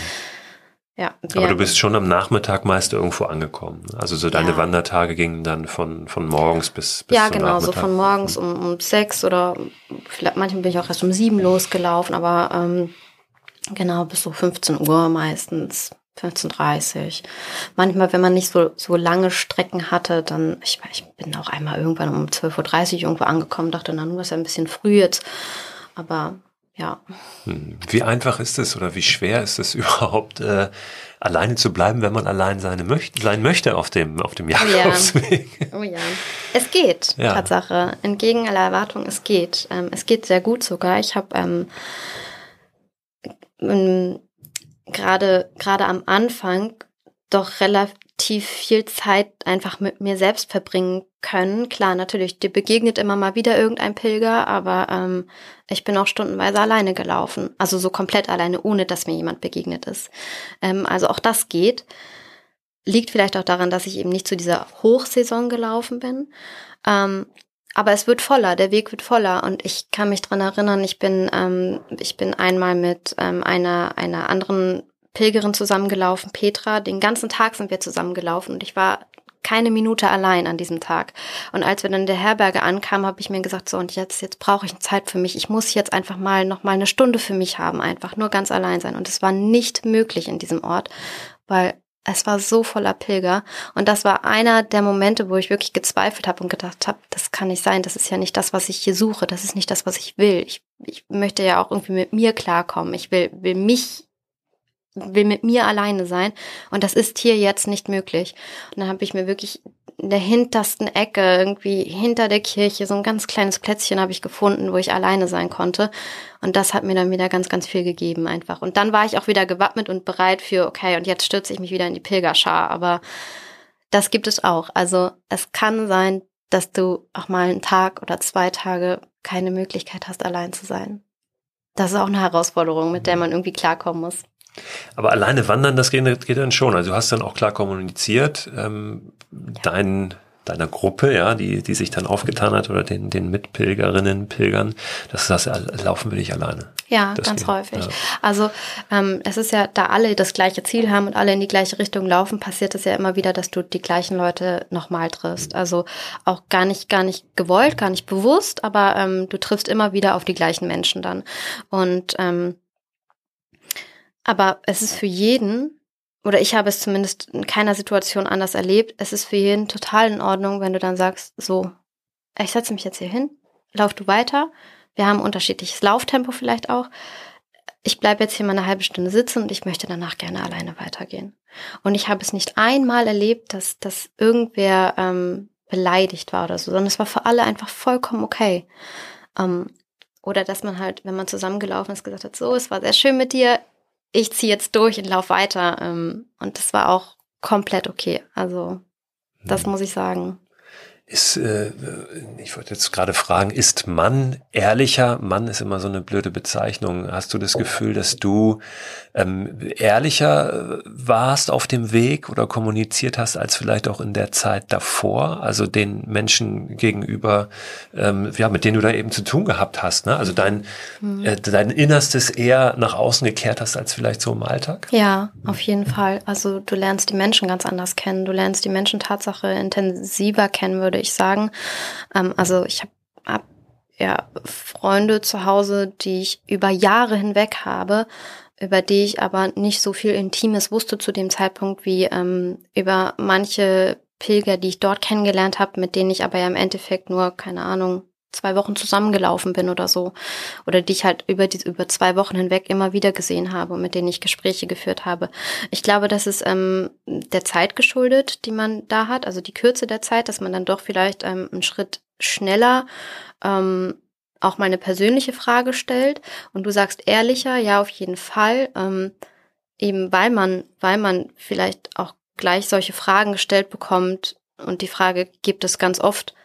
Ja, Aber du bist schon am Nachmittag meist irgendwo angekommen. Also so deine ja. Wandertage gingen dann von, von morgens bis, bis Ja, genau, Nachmittag. so von morgens um, um sechs oder vielleicht manchmal bin ich auch erst um sieben losgelaufen, aber ähm, genau bis so 15 Uhr meistens. 15.30 Manchmal, wenn man nicht so, so lange Strecken hatte, dann, ich, ich bin auch einmal irgendwann um 12.30 Uhr irgendwo angekommen, dachte, na, nur ist ja ein bisschen früh jetzt. Aber ja. Hm. Wie einfach ist es oder wie schwer ist es überhaupt, äh, alleine zu bleiben, wenn man allein sein möchte, sein möchte auf dem, auf dem Jakobsweg? Ja. Oh ja. Es geht, ja. Tatsache. Entgegen aller Erwartung, es geht. Ähm, es geht sehr gut sogar. Ich habe ähm, ähm, gerade gerade am Anfang doch relativ viel Zeit einfach mit mir selbst verbringen können. Klar, natürlich, dir begegnet immer mal wieder irgendein Pilger, aber ähm, ich bin auch stundenweise alleine gelaufen. Also so komplett alleine, ohne dass mir jemand begegnet ist. Ähm, also auch das geht. Liegt vielleicht auch daran, dass ich eben nicht zu dieser Hochsaison gelaufen bin. Ähm, aber es wird voller, der Weg wird voller und ich kann mich dran erinnern, ich bin, ähm, ich bin einmal mit ähm, einer, einer anderen Pilgerin zusammengelaufen, Petra. Den ganzen Tag sind wir zusammengelaufen und ich war keine Minute allein an diesem Tag. Und als wir dann in der Herberge ankamen, habe ich mir gesagt, so und jetzt, jetzt brauche ich Zeit für mich. Ich muss jetzt einfach mal noch eine Stunde für mich haben, einfach nur ganz allein sein. Und es war nicht möglich in diesem Ort, weil es war so voller Pilger. Und das war einer der Momente, wo ich wirklich gezweifelt habe und gedacht habe, das kann nicht sein. Das ist ja nicht das, was ich hier suche. Das ist nicht das, was ich will. Ich, ich möchte ja auch irgendwie mit mir klarkommen. Ich will, will mich will mit mir alleine sein und das ist hier jetzt nicht möglich. Und dann habe ich mir wirklich in der hintersten Ecke, irgendwie hinter der Kirche, so ein ganz kleines Plätzchen habe ich gefunden, wo ich alleine sein konnte. Und das hat mir dann wieder ganz, ganz viel gegeben einfach. Und dann war ich auch wieder gewappnet und bereit für, okay, und jetzt stürze ich mich wieder in die Pilgerschar. Aber das gibt es auch. Also es kann sein, dass du auch mal einen Tag oder zwei Tage keine Möglichkeit hast, allein zu sein. Das ist auch eine Herausforderung, mit der man irgendwie klarkommen muss. Aber alleine wandern, das geht, geht dann schon. Also du hast dann auch klar kommuniziert, ähm, dein, deiner Gruppe, ja, die, die sich dann aufgetan hat oder den, den Mitpilgerinnen, Pilgern, dass das laufen will ich alleine. Ja, das ganz häufig. Ja. Also ähm, es ist ja, da alle das gleiche Ziel haben und alle in die gleiche Richtung laufen, passiert es ja immer wieder, dass du die gleichen Leute nochmal triffst. Also auch gar nicht, gar nicht gewollt, gar nicht bewusst, aber ähm, du triffst immer wieder auf die gleichen Menschen dann. Und ähm, aber es ist für jeden, oder ich habe es zumindest in keiner Situation anders erlebt, es ist für jeden total in Ordnung, wenn du dann sagst, so, ich setze mich jetzt hier hin, lauf du weiter. Wir haben unterschiedliches Lauftempo vielleicht auch. Ich bleibe jetzt hier mal eine halbe Stunde sitzen und ich möchte danach gerne alleine weitergehen. Und ich habe es nicht einmal erlebt, dass, dass irgendwer ähm, beleidigt war oder so, sondern es war für alle einfach vollkommen okay. Ähm, oder dass man halt, wenn man zusammengelaufen ist, gesagt hat, so, es war sehr schön mit dir, ich ziehe jetzt durch und lauf weiter. Ähm, und das war auch komplett okay. Also, das hm. muss ich sagen. Ist, äh, ich wollte jetzt gerade fragen, ist Mann ehrlicher? Mann ist immer so eine blöde Bezeichnung. Hast du das Gefühl, dass du ähm, ehrlicher äh, warst auf dem Weg oder kommuniziert hast als vielleicht auch in der Zeit davor? Also den Menschen gegenüber, ähm, ja, mit denen du da eben zu tun gehabt hast. Ne? Also dein, mhm. äh, dein Innerstes eher nach außen gekehrt hast als vielleicht so im Alltag? Ja, auf jeden Fall. Also du lernst die Menschen ganz anders kennen. Du lernst die Menschen Tatsache intensiver kennen, würde würde ich sagen. Ähm, also ich habe hab, ja Freunde zu Hause, die ich über Jahre hinweg habe, über die ich aber nicht so viel Intimes wusste zu dem Zeitpunkt wie ähm, über manche Pilger, die ich dort kennengelernt habe, mit denen ich aber ja im Endeffekt nur, keine Ahnung, zwei Wochen zusammengelaufen bin oder so. Oder die ich halt über die, über zwei Wochen hinweg immer wieder gesehen habe und mit denen ich Gespräche geführt habe. Ich glaube, das ist ähm, der Zeit geschuldet, die man da hat, also die Kürze der Zeit, dass man dann doch vielleicht ähm, einen Schritt schneller ähm, auch mal eine persönliche Frage stellt und du sagst ehrlicher, ja, auf jeden Fall, ähm, eben weil man, weil man vielleicht auch gleich solche Fragen gestellt bekommt und die Frage gibt es ganz oft,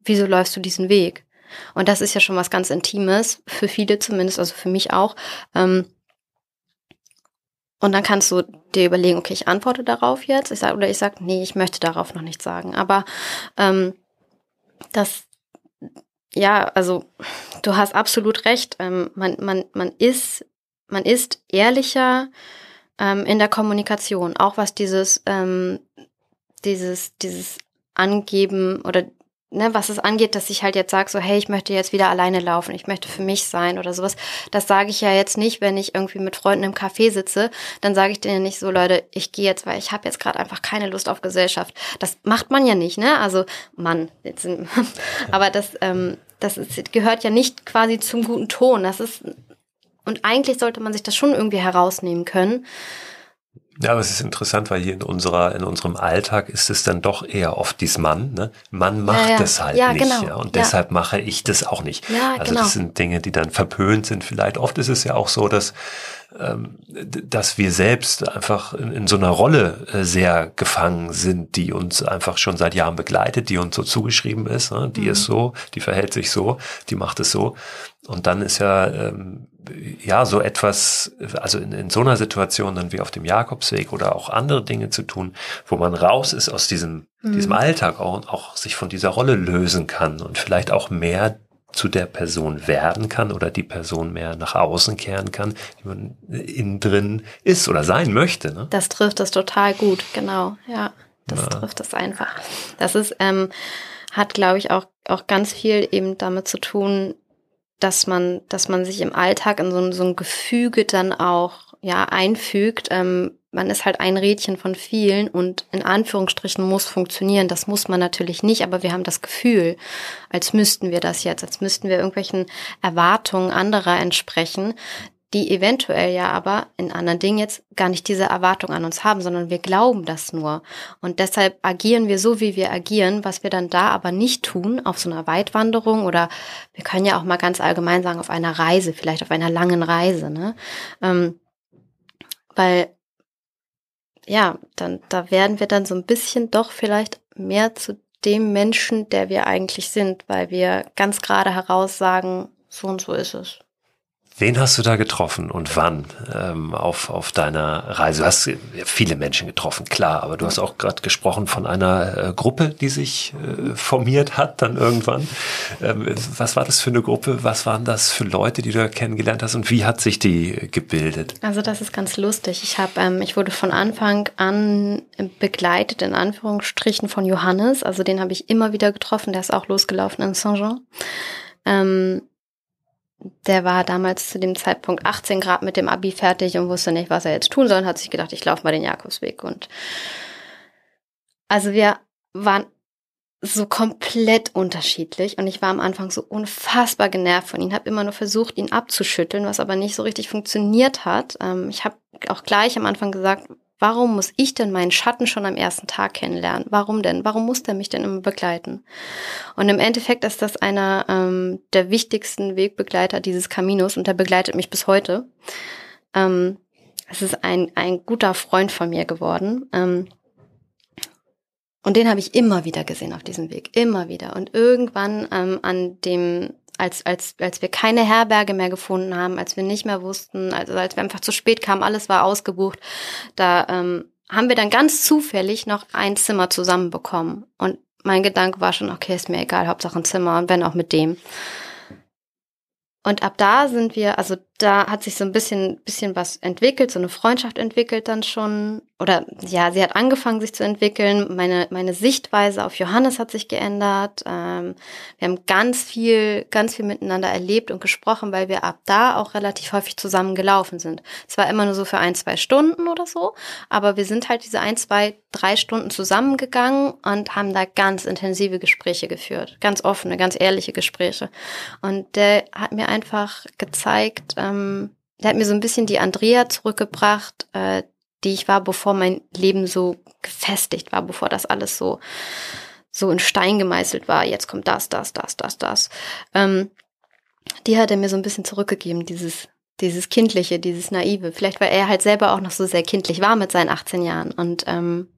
wieso läufst du diesen Weg? Und das ist ja schon was ganz Intimes, für viele zumindest, also für mich auch. Ähm, und dann kannst du dir überlegen, okay, ich antworte darauf jetzt, ich sag, oder ich sage, nee, ich möchte darauf noch nichts sagen. Aber ähm, das, ja, also du hast absolut recht. Ähm, man, man, man ist, man ist ehrlicher ähm, in der Kommunikation, auch was dieses, ähm, dieses, dieses Angeben oder ne, was es angeht, dass ich halt jetzt sage, so, hey, ich möchte jetzt wieder alleine laufen, ich möchte für mich sein oder sowas. Das sage ich ja jetzt nicht, wenn ich irgendwie mit Freunden im Café sitze, dann sage ich denen nicht so, Leute, ich gehe jetzt, weil ich habe jetzt gerade einfach keine Lust auf Gesellschaft. Das macht man ja nicht, ne? Also, Mann, jetzt, aber das, ähm, das ist, gehört ja nicht quasi zum guten Ton. Das ist Und eigentlich sollte man sich das schon irgendwie herausnehmen können. Ja, aber es ist interessant, weil hier in unserer, in unserem Alltag ist es dann doch eher oft dies Mann, ne? Man macht ja, ja. das halt ja, nicht, genau. ja. Und deshalb mache ich das auch nicht. Ja, also genau. das sind Dinge, die dann verpönt sind vielleicht. Oft ist es ja auch so, dass, ähm, dass wir selbst einfach in, in so einer Rolle äh, sehr gefangen sind, die uns einfach schon seit Jahren begleitet, die uns so zugeschrieben ist, ne? die mhm. ist so, die verhält sich so, die macht es so. Und dann ist ja, ähm, ja, so etwas, also in, in so einer Situation dann wie auf dem Jakobsweg oder auch andere Dinge zu tun, wo man raus ist aus diesem, mhm. diesem Alltag auch, und auch sich von dieser Rolle lösen kann und vielleicht auch mehr zu der Person werden kann oder die Person mehr nach außen kehren kann, die man innen drin ist oder sein möchte. Ne? Das trifft es total gut, genau, ja. Das ja. trifft es einfach. Das ist, ähm, hat, glaube ich, auch, auch ganz viel eben damit zu tun, dass man, dass man sich im Alltag in so, so ein Gefüge dann auch ja einfügt. Ähm, man ist halt ein Rädchen von vielen und in Anführungsstrichen muss funktionieren. Das muss man natürlich nicht, aber wir haben das Gefühl, als müssten wir das jetzt, als müssten wir irgendwelchen Erwartungen anderer entsprechen, die eventuell ja aber in anderen Dingen jetzt gar nicht diese Erwartung an uns haben, sondern wir glauben das nur. Und deshalb agieren wir so, wie wir agieren, was wir dann da aber nicht tun auf so einer Weitwanderung oder wir können ja auch mal ganz allgemein sagen, auf einer Reise, vielleicht auf einer langen Reise, ne? Ähm, weil, ja, dann, da werden wir dann so ein bisschen doch vielleicht mehr zu dem Menschen, der wir eigentlich sind, weil wir ganz gerade heraus sagen, so und so ist es. Wen hast du da getroffen und wann ähm, auf, auf deiner Reise? Du hast viele Menschen getroffen, klar, aber du hast auch gerade gesprochen von einer äh, Gruppe, die sich äh, formiert hat dann irgendwann. Ähm, was war das für eine Gruppe? Was waren das für Leute, die du da kennengelernt hast und wie hat sich die gebildet? Also das ist ganz lustig. Ich habe, ähm, ich wurde von Anfang an begleitet in Anführungsstrichen von Johannes. Also den habe ich immer wieder getroffen. Der ist auch losgelaufen in Saint-Jean. Ähm, der war damals zu dem Zeitpunkt 18 Grad mit dem Abi fertig und wusste nicht, was er jetzt tun soll und hat sich gedacht, ich laufe mal den Jakobsweg. Und also wir waren so komplett unterschiedlich und ich war am Anfang so unfassbar genervt von ihm, habe immer nur versucht, ihn abzuschütteln, was aber nicht so richtig funktioniert hat. Ähm, ich habe auch gleich am Anfang gesagt, Warum muss ich denn meinen Schatten schon am ersten Tag kennenlernen? Warum denn? Warum muss der mich denn immer begleiten? Und im Endeffekt ist das einer ähm, der wichtigsten Wegbegleiter dieses Caminos und der begleitet mich bis heute. Ähm, es ist ein, ein guter Freund von mir geworden. Ähm, und den habe ich immer wieder gesehen auf diesem Weg, immer wieder. Und irgendwann ähm, an dem als, als, als wir keine Herberge mehr gefunden haben, als wir nicht mehr wussten, also als wir einfach zu spät kamen, alles war ausgebucht, da ähm, haben wir dann ganz zufällig noch ein Zimmer zusammenbekommen. Und mein Gedanke war schon, okay, ist mir egal, Hauptsache ein Zimmer und wenn auch mit dem. Und ab da sind wir, also da hat sich so ein bisschen, bisschen was entwickelt, so eine Freundschaft entwickelt dann schon. Oder ja, sie hat angefangen, sich zu entwickeln. Meine, meine Sichtweise auf Johannes hat sich geändert. Ähm, wir haben ganz viel, ganz viel miteinander erlebt und gesprochen, weil wir ab da auch relativ häufig zusammen gelaufen sind. Zwar immer nur so für ein, zwei Stunden oder so, aber wir sind halt diese ein, zwei, drei Stunden zusammengegangen und haben da ganz intensive Gespräche geführt. Ganz offene, ganz ehrliche Gespräche. Und der hat mir einfach gezeigt, ähm, der hat mir so ein bisschen die Andrea zurückgebracht, äh, die ich war, bevor mein Leben so gefestigt war, bevor das alles so so in Stein gemeißelt war. Jetzt kommt das, das, das, das, das. Ähm, die hat er mir so ein bisschen zurückgegeben, dieses dieses kindliche, dieses naive. Vielleicht weil er halt selber auch noch so sehr kindlich war mit seinen 18 Jahren und ähm,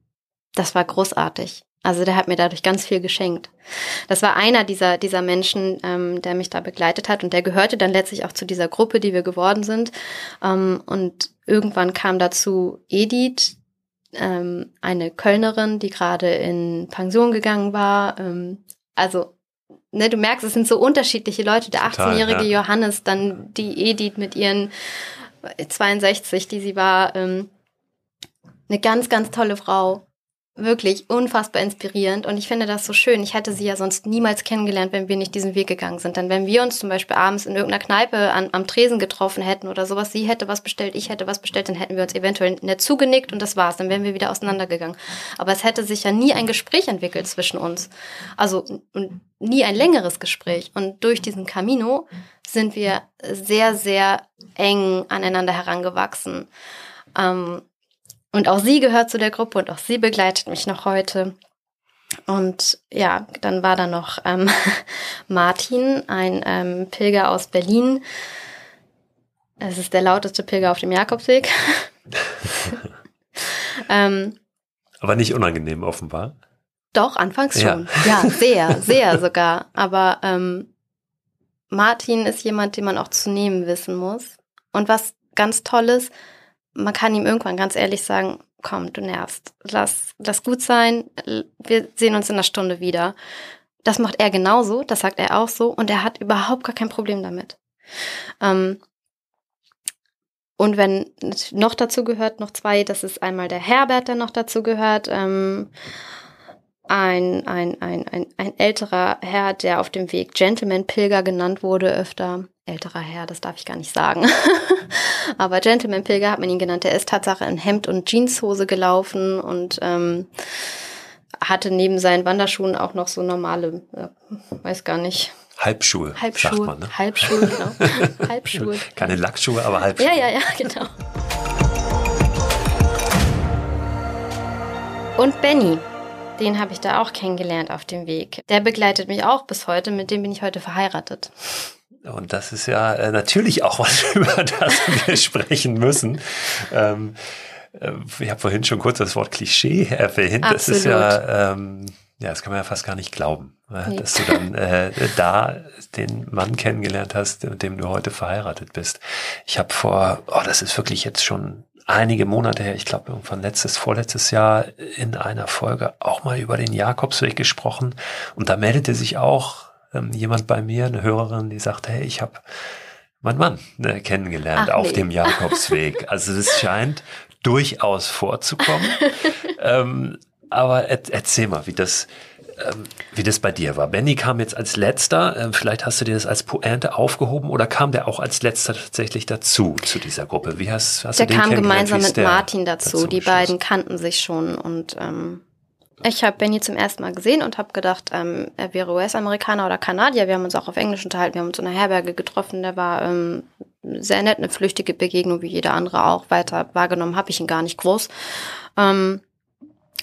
das war großartig. Also der hat mir dadurch ganz viel geschenkt. Das war einer dieser, dieser Menschen, ähm, der mich da begleitet hat und der gehörte dann letztlich auch zu dieser Gruppe, die wir geworden sind. Ähm, und irgendwann kam dazu Edith, ähm, eine Kölnerin, die gerade in Pension gegangen war. Ähm, also ne, du merkst, es sind so unterschiedliche Leute. Der 18-jährige ja. Johannes, dann die Edith mit ihren 62, die sie war. Ähm, eine ganz, ganz tolle Frau wirklich unfassbar inspirierend und ich finde das so schön. Ich hätte sie ja sonst niemals kennengelernt, wenn wir nicht diesen Weg gegangen sind. Denn wenn wir uns zum Beispiel abends in irgendeiner Kneipe an, am Tresen getroffen hätten oder sowas, sie hätte was bestellt, ich hätte was bestellt, dann hätten wir uns eventuell nett zugenickt und das war's. Dann wären wir wieder auseinandergegangen. Aber es hätte sich ja nie ein Gespräch entwickelt zwischen uns. Also nie ein längeres Gespräch. Und durch diesen Camino sind wir sehr, sehr eng aneinander herangewachsen. Ähm, und auch sie gehört zu der Gruppe und auch sie begleitet mich noch heute. Und ja, dann war da noch ähm, Martin, ein ähm, Pilger aus Berlin. Es ist der lauteste Pilger auf dem Jakobsweg. ähm, Aber nicht unangenehm offenbar. Doch, anfangs schon. Ja, ja sehr, sehr sogar. Aber ähm, Martin ist jemand, den man auch zu nehmen wissen muss. Und was ganz toll ist, man kann ihm irgendwann ganz ehrlich sagen, komm, du nervst. Lass das gut sein. Wir sehen uns in einer Stunde wieder. Das macht er genauso, das sagt er auch so und er hat überhaupt gar kein Problem damit. Ähm, und wenn noch dazu gehört, noch zwei, das ist einmal der Herbert, der noch dazu gehört, ähm, ein, ein, ein, ein, ein älterer Herr, der auf dem Weg Gentleman Pilger genannt wurde, öfter älterer Herr, das darf ich gar nicht sagen. Aber Gentleman Pilger hat man ihn genannt. Er ist Tatsache in Hemd und Jeanshose gelaufen und ähm, hatte neben seinen Wanderschuhen auch noch so normale, äh, weiß gar nicht. Halbschuhe. Halbschuhe. Sagt man, ne? Halbschuhe, genau. Halbschuhe. Keine Lackschuhe, aber Halbschuhe. Ja, ja, ja, genau. Und Benny, den habe ich da auch kennengelernt auf dem Weg. Der begleitet mich auch bis heute, mit dem bin ich heute verheiratet. Und das ist ja äh, natürlich auch was, über das wir sprechen müssen. Ähm, äh, ich habe vorhin schon kurz das Wort Klischee erwähnt. Absolut. Das ist ja, ähm, ja, das kann man ja fast gar nicht glauben, ne? nee. dass du dann äh, da den Mann kennengelernt hast, mit dem du heute verheiratet bist. Ich habe vor, oh, das ist wirklich jetzt schon einige Monate her, ich glaube irgendwann letztes, vorletztes Jahr in einer Folge auch mal über den Jakobsweg gesprochen und da meldete sich auch ähm, jemand bei mir, eine Hörerin, die sagt, hey, ich habe meinen Mann ne, kennengelernt Ach, auf nee. dem Jakobsweg. Also das scheint durchaus vorzukommen. ähm, aber er, erzähl mal, wie das, wie das bei dir war. Benny kam jetzt als letzter. Ähm, vielleicht hast du dir das als Pointe aufgehoben oder kam der auch als letzter tatsächlich dazu zu dieser Gruppe? Wie hast, hast der du den kam gemeinsam mit Martin dazu. dazu die beiden kannten sich schon und ähm, ich habe Benny zum ersten Mal gesehen und habe gedacht, ähm, er wäre US-Amerikaner oder Kanadier. Wir haben uns auch auf Englisch unterhalten. Wir haben uns in einer Herberge getroffen. Der war ähm, sehr nett, eine flüchtige Begegnung, wie jeder andere auch. Weiter wahrgenommen habe ich ihn gar nicht groß. Ähm,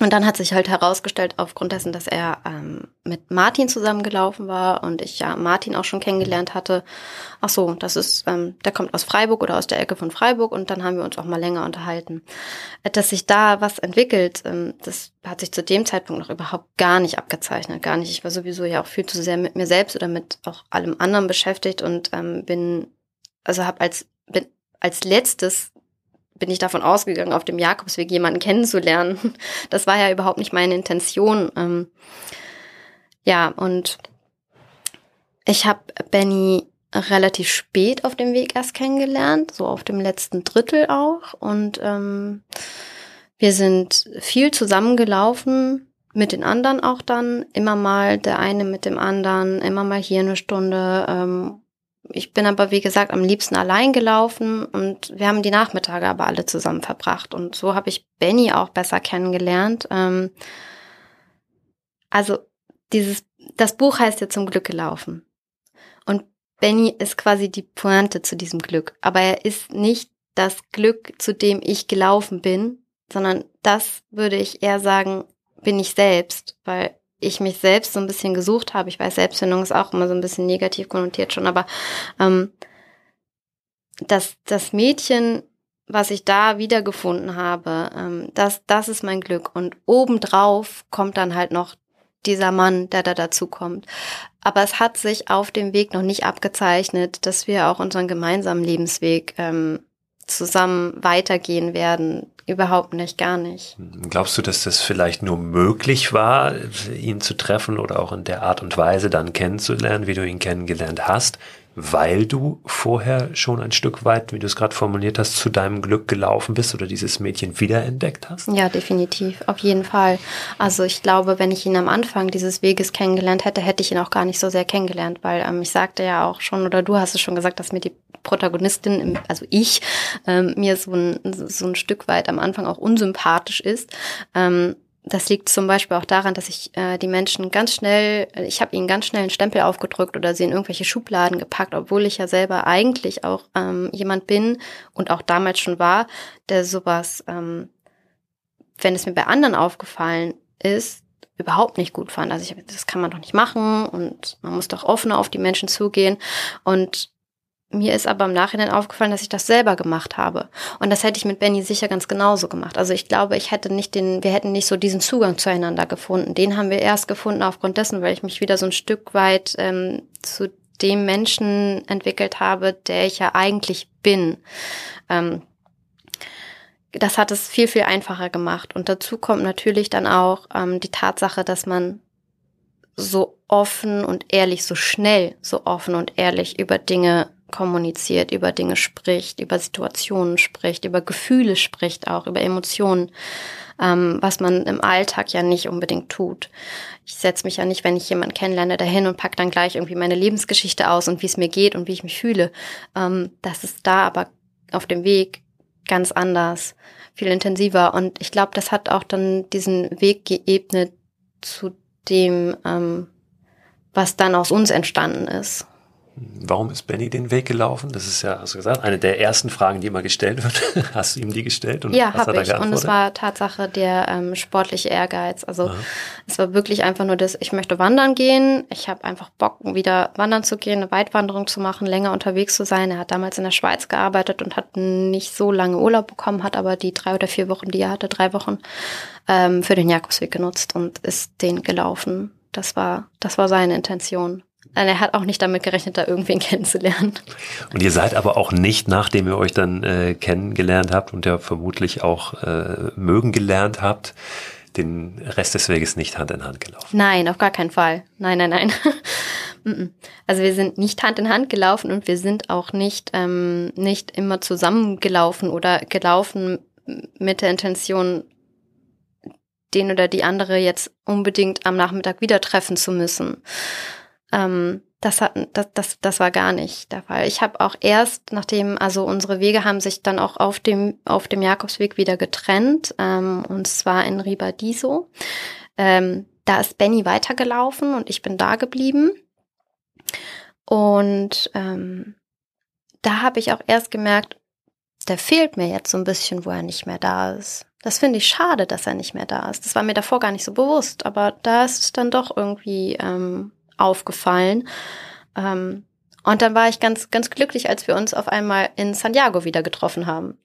und dann hat sich halt herausgestellt, aufgrund dessen, dass er ähm, mit Martin zusammengelaufen war und ich ja Martin auch schon kennengelernt hatte. Ach so, das ist, ähm, der kommt aus Freiburg oder aus der Ecke von Freiburg und dann haben wir uns auch mal länger unterhalten. Dass sich da was entwickelt, ähm, das hat sich zu dem Zeitpunkt noch überhaupt gar nicht abgezeichnet, gar nicht. Ich war sowieso ja auch viel zu sehr mit mir selbst oder mit auch allem anderen beschäftigt und ähm, bin, also habe als bin als letztes bin ich davon ausgegangen, auf dem Jakobsweg jemanden kennenzulernen. Das war ja überhaupt nicht meine Intention. Ähm, ja, und ich habe Benny relativ spät auf dem Weg erst kennengelernt, so auf dem letzten Drittel auch. Und ähm, wir sind viel zusammengelaufen, mit den anderen auch dann, immer mal der eine mit dem anderen, immer mal hier eine Stunde ähm, ich bin aber, wie gesagt, am liebsten allein gelaufen und wir haben die Nachmittage aber alle zusammen verbracht. Und so habe ich Benny auch besser kennengelernt. Ähm, also dieses, das Buch heißt ja zum Glück gelaufen. Und Benny ist quasi die Pointe zu diesem Glück. Aber er ist nicht das Glück, zu dem ich gelaufen bin, sondern das würde ich eher sagen, bin ich selbst, weil ich mich selbst so ein bisschen gesucht habe. Ich weiß, Selbstfindung ist auch immer so ein bisschen negativ konnotiert schon, aber ähm, das, das Mädchen, was ich da wiedergefunden habe, ähm, das, das ist mein Glück. Und obendrauf kommt dann halt noch dieser Mann, der da dazu kommt. Aber es hat sich auf dem Weg noch nicht abgezeichnet, dass wir auch unseren gemeinsamen Lebensweg ähm, zusammen weitergehen werden. Überhaupt nicht, gar nicht. Glaubst du, dass das vielleicht nur möglich war, ihn zu treffen oder auch in der Art und Weise dann kennenzulernen, wie du ihn kennengelernt hast, weil du vorher schon ein Stück weit, wie du es gerade formuliert hast, zu deinem Glück gelaufen bist oder dieses Mädchen wiederentdeckt hast? Ja, definitiv, auf jeden Fall. Also ich glaube, wenn ich ihn am Anfang dieses Weges kennengelernt hätte, hätte ich ihn auch gar nicht so sehr kennengelernt, weil ähm, ich sagte ja auch schon, oder du hast es schon gesagt, dass mir die Protagonistin, also ich, ähm, mir so ein, so ein Stück weit am Anfang auch unsympathisch ist. Ähm, das liegt zum Beispiel auch daran, dass ich äh, die Menschen ganz schnell, ich habe ihnen ganz schnell einen Stempel aufgedrückt oder sie in irgendwelche Schubladen gepackt, obwohl ich ja selber eigentlich auch ähm, jemand bin und auch damals schon war, der sowas, ähm, wenn es mir bei anderen aufgefallen ist, überhaupt nicht gut fand. Also ich, das kann man doch nicht machen und man muss doch offener auf die Menschen zugehen. Und mir ist aber im Nachhinein aufgefallen, dass ich das selber gemacht habe. Und das hätte ich mit Benny sicher ganz genauso gemacht. Also ich glaube, ich hätte nicht den, wir hätten nicht so diesen Zugang zueinander gefunden. Den haben wir erst gefunden aufgrund dessen, weil ich mich wieder so ein Stück weit ähm, zu dem Menschen entwickelt habe, der ich ja eigentlich bin. Ähm, das hat es viel, viel einfacher gemacht. Und dazu kommt natürlich dann auch ähm, die Tatsache, dass man so offen und ehrlich, so schnell, so offen und ehrlich über Dinge kommuniziert, über Dinge spricht, über Situationen spricht, über Gefühle spricht, auch über Emotionen, ähm, was man im Alltag ja nicht unbedingt tut. Ich setze mich ja nicht, wenn ich jemanden kennenlerne, dahin und pack dann gleich irgendwie meine Lebensgeschichte aus und wie es mir geht und wie ich mich fühle. Ähm, das ist da aber auf dem Weg ganz anders, viel intensiver. Und ich glaube, das hat auch dann diesen Weg geebnet zu dem, ähm, was dann aus uns entstanden ist. Warum ist Benny den Weg gelaufen? Das ist ja, hast du gesagt, eine der ersten Fragen, die immer gestellt wird. hast du ihm die gestellt? Und ja, habe ich. Und es war Tatsache der ähm, sportliche Ehrgeiz. Also Aha. es war wirklich einfach nur das, ich möchte wandern gehen. Ich habe einfach Bock, wieder wandern zu gehen, eine Weitwanderung zu machen, länger unterwegs zu sein. Er hat damals in der Schweiz gearbeitet und hat nicht so lange Urlaub bekommen, hat aber die drei oder vier Wochen, die er hatte, drei Wochen, ähm, für den Jakobsweg genutzt und ist den gelaufen. Das war, das war seine Intention. Er hat auch nicht damit gerechnet, da irgendwen kennenzulernen. Und ihr seid aber auch nicht, nachdem ihr euch dann äh, kennengelernt habt und ja vermutlich auch äh, mögen gelernt habt, den Rest des Weges nicht Hand in Hand gelaufen. Nein, auf gar keinen Fall. Nein, nein, nein. also wir sind nicht Hand in Hand gelaufen und wir sind auch nicht, ähm, nicht immer zusammengelaufen oder gelaufen mit der Intention, den oder die andere jetzt unbedingt am Nachmittag wieder treffen zu müssen. Ähm, das, hat, das, das, das war gar nicht der Fall. Ich habe auch erst, nachdem, also unsere Wege haben sich dann auch auf dem, auf dem Jakobsweg wieder getrennt, ähm, und zwar in Ribadiso. Ähm, da ist Benny weitergelaufen und ich bin da geblieben. Und ähm, da habe ich auch erst gemerkt, der fehlt mir jetzt so ein bisschen, wo er nicht mehr da ist. Das finde ich schade, dass er nicht mehr da ist. Das war mir davor gar nicht so bewusst, aber da ist es dann doch irgendwie ähm, aufgefallen. Ähm, und dann war ich ganz, ganz glücklich, als wir uns auf einmal in Santiago wieder getroffen haben.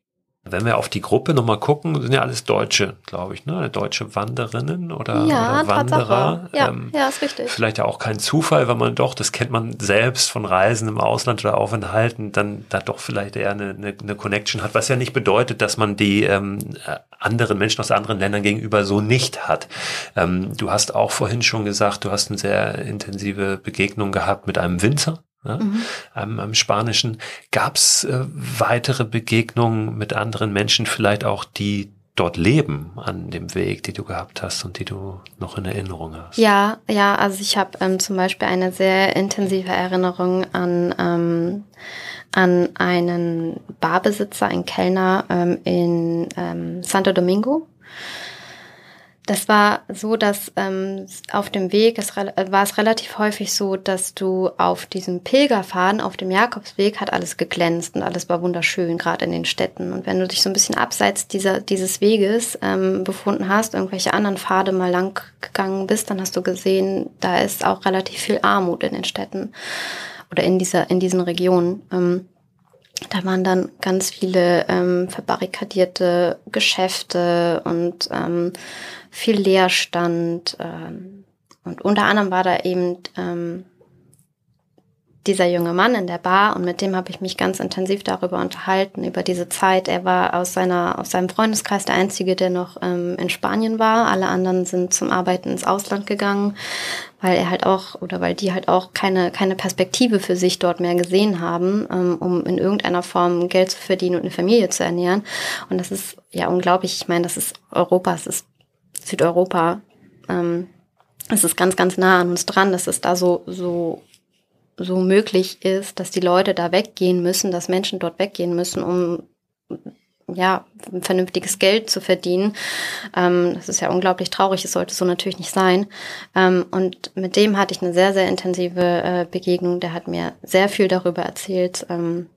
Wenn wir auf die Gruppe nochmal gucken, sind ja alles Deutsche, glaube ich, ne? Deutsche Wanderinnen oder, ja, oder Wanderer. Ja, ähm, ja, ist richtig. Vielleicht ja auch kein Zufall, weil man doch, das kennt man selbst von Reisen im Ausland oder Aufenthalten, dann da doch vielleicht eher eine, eine, eine Connection hat, was ja nicht bedeutet, dass man die ähm, anderen Menschen aus anderen Ländern gegenüber so nicht hat. Ähm, du hast auch vorhin schon gesagt, du hast eine sehr intensive Begegnung gehabt mit einem Winzer ja, mhm. am, am Spanischen. Gab es äh, weitere Begegnungen mit anderen Menschen, vielleicht auch die dort leben an dem Weg, die du gehabt hast und die du noch in Erinnerung hast? Ja, ja, also ich habe ähm, zum Beispiel eine sehr intensive Erinnerung an ähm, an einen Barbesitzer, einen Kellner ähm, in ähm, Santo Domingo. Das war so, dass ähm, auf dem Weg es, war es relativ häufig so, dass du auf diesem Pilgerfaden, auf dem Jakobsweg, hat alles geglänzt und alles war wunderschön, gerade in den Städten. Und wenn du dich so ein bisschen abseits dieser, dieses Weges ähm, befunden hast, irgendwelche anderen Pfade mal lang gegangen bist, dann hast du gesehen, da ist auch relativ viel Armut in den Städten oder in dieser, in diesen Regionen. Ähm, da waren dann ganz viele ähm, verbarrikadierte Geschäfte und ähm, viel Leerstand. Ähm, und unter anderem war da eben ähm, dieser junge Mann in der Bar und mit dem habe ich mich ganz intensiv darüber unterhalten, über diese Zeit. Er war aus seiner, aus seinem Freundeskreis der Einzige, der noch ähm, in Spanien war. Alle anderen sind zum Arbeiten ins Ausland gegangen, weil er halt auch oder weil die halt auch keine, keine Perspektive für sich dort mehr gesehen haben, ähm, um in irgendeiner Form Geld zu verdienen und eine Familie zu ernähren. Und das ist ja unglaublich. Ich meine, das ist Europa, es ist Südeuropa. Ähm, es ist ganz, ganz nah an uns dran, dass es da so, so so möglich ist, dass die Leute da weggehen müssen, dass Menschen dort weggehen müssen, um ja, vernünftiges Geld zu verdienen. Ähm, das ist ja unglaublich traurig, es sollte so natürlich nicht sein. Ähm, und mit dem hatte ich eine sehr, sehr intensive äh, Begegnung. Der hat mir sehr viel darüber erzählt. Ähm,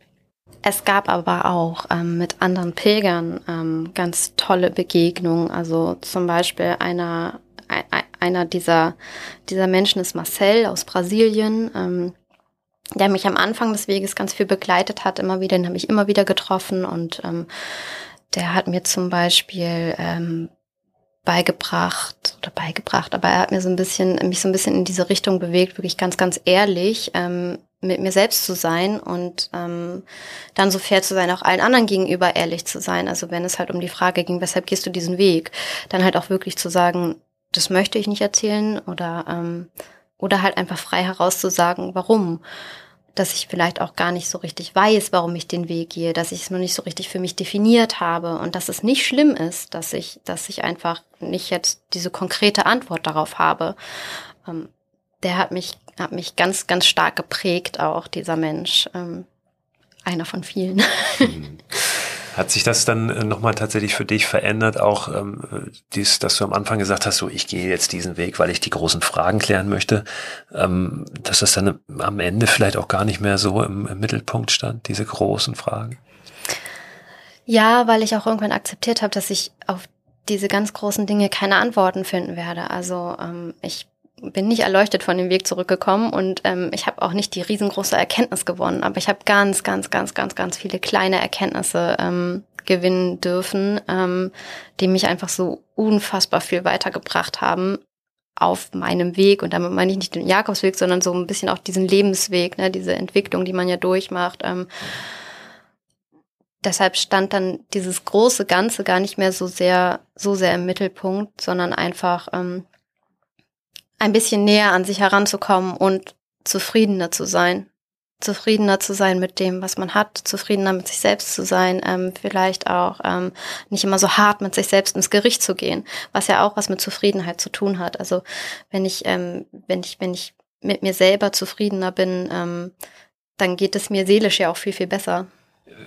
es gab aber auch ähm, mit anderen Pilgern ähm, ganz tolle Begegnungen. Also zum Beispiel einer, einer dieser, dieser Menschen ist Marcel aus Brasilien. Ähm, der mich am Anfang des Weges ganz viel begleitet hat, immer wieder, den habe ich immer wieder getroffen und ähm, der hat mir zum Beispiel ähm, beigebracht oder beigebracht, aber er hat mir so ein bisschen, mich so ein bisschen in diese Richtung bewegt, wirklich ganz, ganz ehrlich ähm, mit mir selbst zu sein und ähm, dann so fair zu sein, auch allen anderen gegenüber ehrlich zu sein. Also wenn es halt um die Frage ging, weshalb gehst du diesen Weg, dann halt auch wirklich zu sagen, das möchte ich nicht erzählen oder ähm, oder halt einfach frei herauszusagen, warum. Dass ich vielleicht auch gar nicht so richtig weiß, warum ich den Weg gehe, dass ich es noch nicht so richtig für mich definiert habe und dass es nicht schlimm ist, dass ich, dass ich einfach nicht jetzt diese konkrete Antwort darauf habe. Ähm, der hat mich, hat mich ganz, ganz stark geprägt, auch dieser Mensch. Ähm, einer von vielen. Mhm. Hat sich das dann äh, nochmal tatsächlich für dich verändert, auch ähm, dies, dass du am Anfang gesagt hast, so ich gehe jetzt diesen Weg, weil ich die großen Fragen klären möchte, ähm, dass das dann am Ende vielleicht auch gar nicht mehr so im, im Mittelpunkt stand, diese großen Fragen? Ja, weil ich auch irgendwann akzeptiert habe, dass ich auf diese ganz großen Dinge keine Antworten finden werde. Also ähm, ich bin nicht erleuchtet von dem Weg zurückgekommen und ähm, ich habe auch nicht die riesengroße Erkenntnis gewonnen, aber ich habe ganz, ganz, ganz, ganz, ganz viele kleine Erkenntnisse ähm, gewinnen dürfen, ähm, die mich einfach so unfassbar viel weitergebracht haben auf meinem Weg. Und damit meine ich nicht den Jakobsweg, sondern so ein bisschen auch diesen Lebensweg, ne, diese Entwicklung, die man ja durchmacht. Ähm, deshalb stand dann dieses große Ganze gar nicht mehr so sehr, so sehr im Mittelpunkt, sondern einfach ähm, ein bisschen näher an sich heranzukommen und zufriedener zu sein. Zufriedener zu sein mit dem, was man hat, zufriedener mit sich selbst zu sein, ähm, vielleicht auch ähm, nicht immer so hart mit sich selbst ins Gericht zu gehen, was ja auch was mit Zufriedenheit zu tun hat. Also wenn ich, ähm, wenn ich, wenn ich mit mir selber zufriedener bin, ähm, dann geht es mir seelisch ja auch viel, viel besser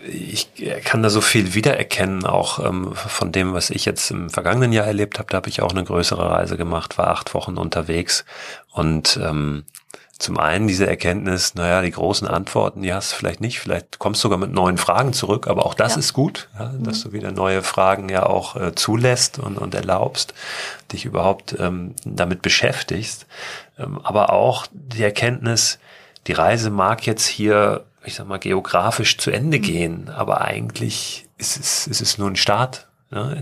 ich kann da so viel wiedererkennen, auch ähm, von dem, was ich jetzt im vergangenen Jahr erlebt habe. Da habe ich auch eine größere Reise gemacht, war acht Wochen unterwegs und ähm, zum einen diese Erkenntnis, naja, die großen Antworten, die hast du vielleicht nicht, vielleicht kommst du sogar mit neuen Fragen zurück, aber auch das ja. ist gut, ja, dass mhm. du wieder neue Fragen ja auch äh, zulässt und, und erlaubst, dich überhaupt ähm, damit beschäftigst. Ähm, aber auch die Erkenntnis, die Reise mag jetzt hier ich sag mal, geografisch zu Ende mhm. gehen, aber eigentlich ist es, ist es nur ein Start. Ne?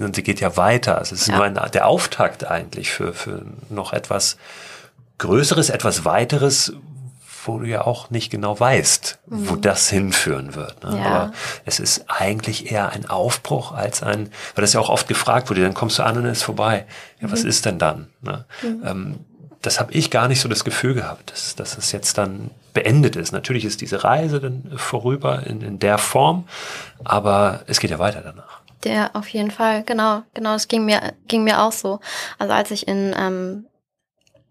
Und sie geht ja weiter. Es ist ja. nur ein, der Auftakt eigentlich für, für noch etwas Größeres, etwas Weiteres, wo du ja auch nicht genau weißt, mhm. wo das hinführen wird. Ne? Ja. Aber es ist eigentlich eher ein Aufbruch als ein, weil das ja auch oft gefragt wurde, dann kommst du an und es ist vorbei. Ja, was mhm. ist denn dann? Ne? Mhm. Ähm, das habe ich gar nicht so das Gefühl gehabt, dass, dass es jetzt dann beendet ist. Natürlich ist diese Reise dann vorüber in, in der Form, aber es geht ja weiter danach. Der auf jeden Fall, genau, genau, das ging mir, ging mir auch so. Also als ich in, ähm,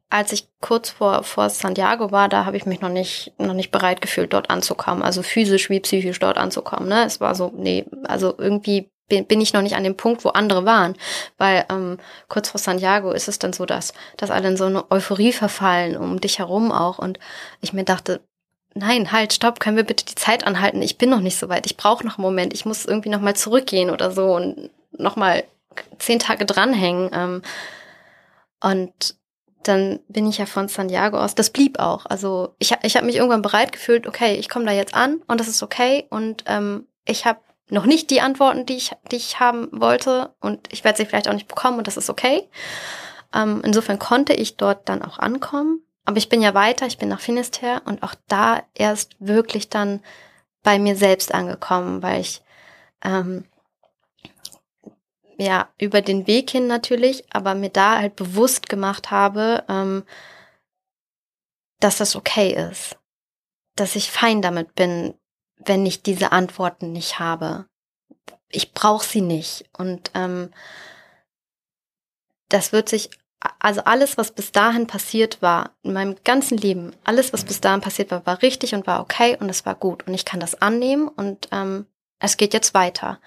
als ich kurz vor, vor Santiago war, da habe ich mich noch nicht, noch nicht bereit gefühlt, dort anzukommen. Also physisch wie psychisch dort anzukommen. Ne? Es war so, nee, also irgendwie bin, ich noch nicht an dem Punkt, wo andere waren. Weil ähm, kurz vor Santiago ist es dann so, dass, dass alle in so eine Euphorie verfallen, um dich herum auch. Und ich mir dachte, nein, halt, stopp, können wir bitte die Zeit anhalten? Ich bin noch nicht so weit. Ich brauche noch einen Moment. Ich muss irgendwie noch mal zurückgehen oder so und noch mal zehn Tage dranhängen. Ähm, und dann bin ich ja von Santiago aus. Das blieb auch. Also ich, ich habe mich irgendwann bereit gefühlt, okay, ich komme da jetzt an und das ist okay. Und ähm, ich habe noch nicht die Antworten, die ich, die ich haben wollte und ich werde sie vielleicht auch nicht bekommen und das ist okay. Ähm, insofern konnte ich dort dann auch ankommen Aber ich bin ja weiter, ich bin nach Finisterre und auch da erst wirklich dann bei mir selbst angekommen, weil ich ähm, ja über den Weg hin natürlich, aber mir da halt bewusst gemacht habe, ähm, dass das okay ist, dass ich fein damit bin, wenn ich diese Antworten nicht habe. Ich brauche sie nicht und ähm, das wird sich also alles, was bis dahin passiert war, in meinem ganzen Leben, alles, was bis dahin passiert war, war richtig und war okay und es war gut. Und ich kann das annehmen und ähm, es geht jetzt weiter.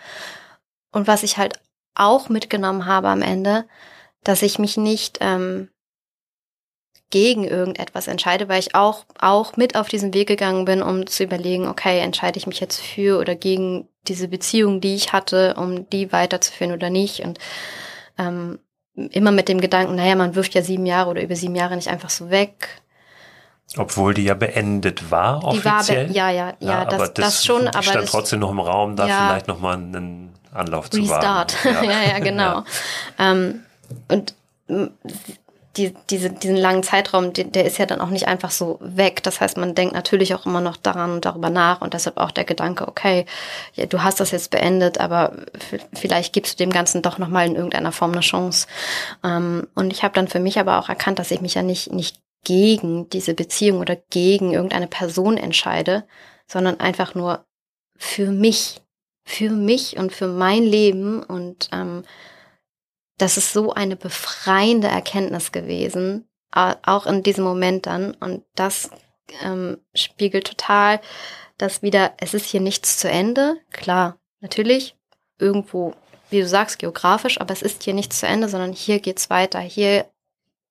Und was ich halt auch mitgenommen habe am Ende, dass ich mich nicht ähm, gegen irgendetwas entscheide, weil ich auch, auch mit auf diesen Weg gegangen bin, um zu überlegen, okay, entscheide ich mich jetzt für oder gegen diese Beziehung, die ich hatte, um die weiterzuführen oder nicht. Und ähm, immer mit dem Gedanken, naja, man wirft ja sieben Jahre oder über sieben Jahre nicht einfach so weg. Obwohl die ja beendet war, die offiziell. War ja, ja, ja, ja, das, aber das, das schon. Aber stand trotzdem noch im Raum, da ja, vielleicht nochmal einen Anlauf zu Restart. wagen. Ja, ja, ja genau. ja. Ähm, und die, diese, diesen langen Zeitraum, der, der ist ja dann auch nicht einfach so weg. Das heißt, man denkt natürlich auch immer noch daran und darüber nach und deshalb auch der Gedanke, okay, ja, du hast das jetzt beendet, aber vielleicht gibst du dem Ganzen doch nochmal in irgendeiner Form eine Chance. Ähm, und ich habe dann für mich aber auch erkannt, dass ich mich ja nicht, nicht gegen diese Beziehung oder gegen irgendeine Person entscheide, sondern einfach nur für mich, für mich und für mein Leben und ähm, das ist so eine befreiende Erkenntnis gewesen, auch in diesem Moment dann. Und das ähm, spiegelt total das wieder, es ist hier nichts zu Ende. Klar, natürlich, irgendwo, wie du sagst, geografisch, aber es ist hier nichts zu Ende, sondern hier geht's weiter. Hier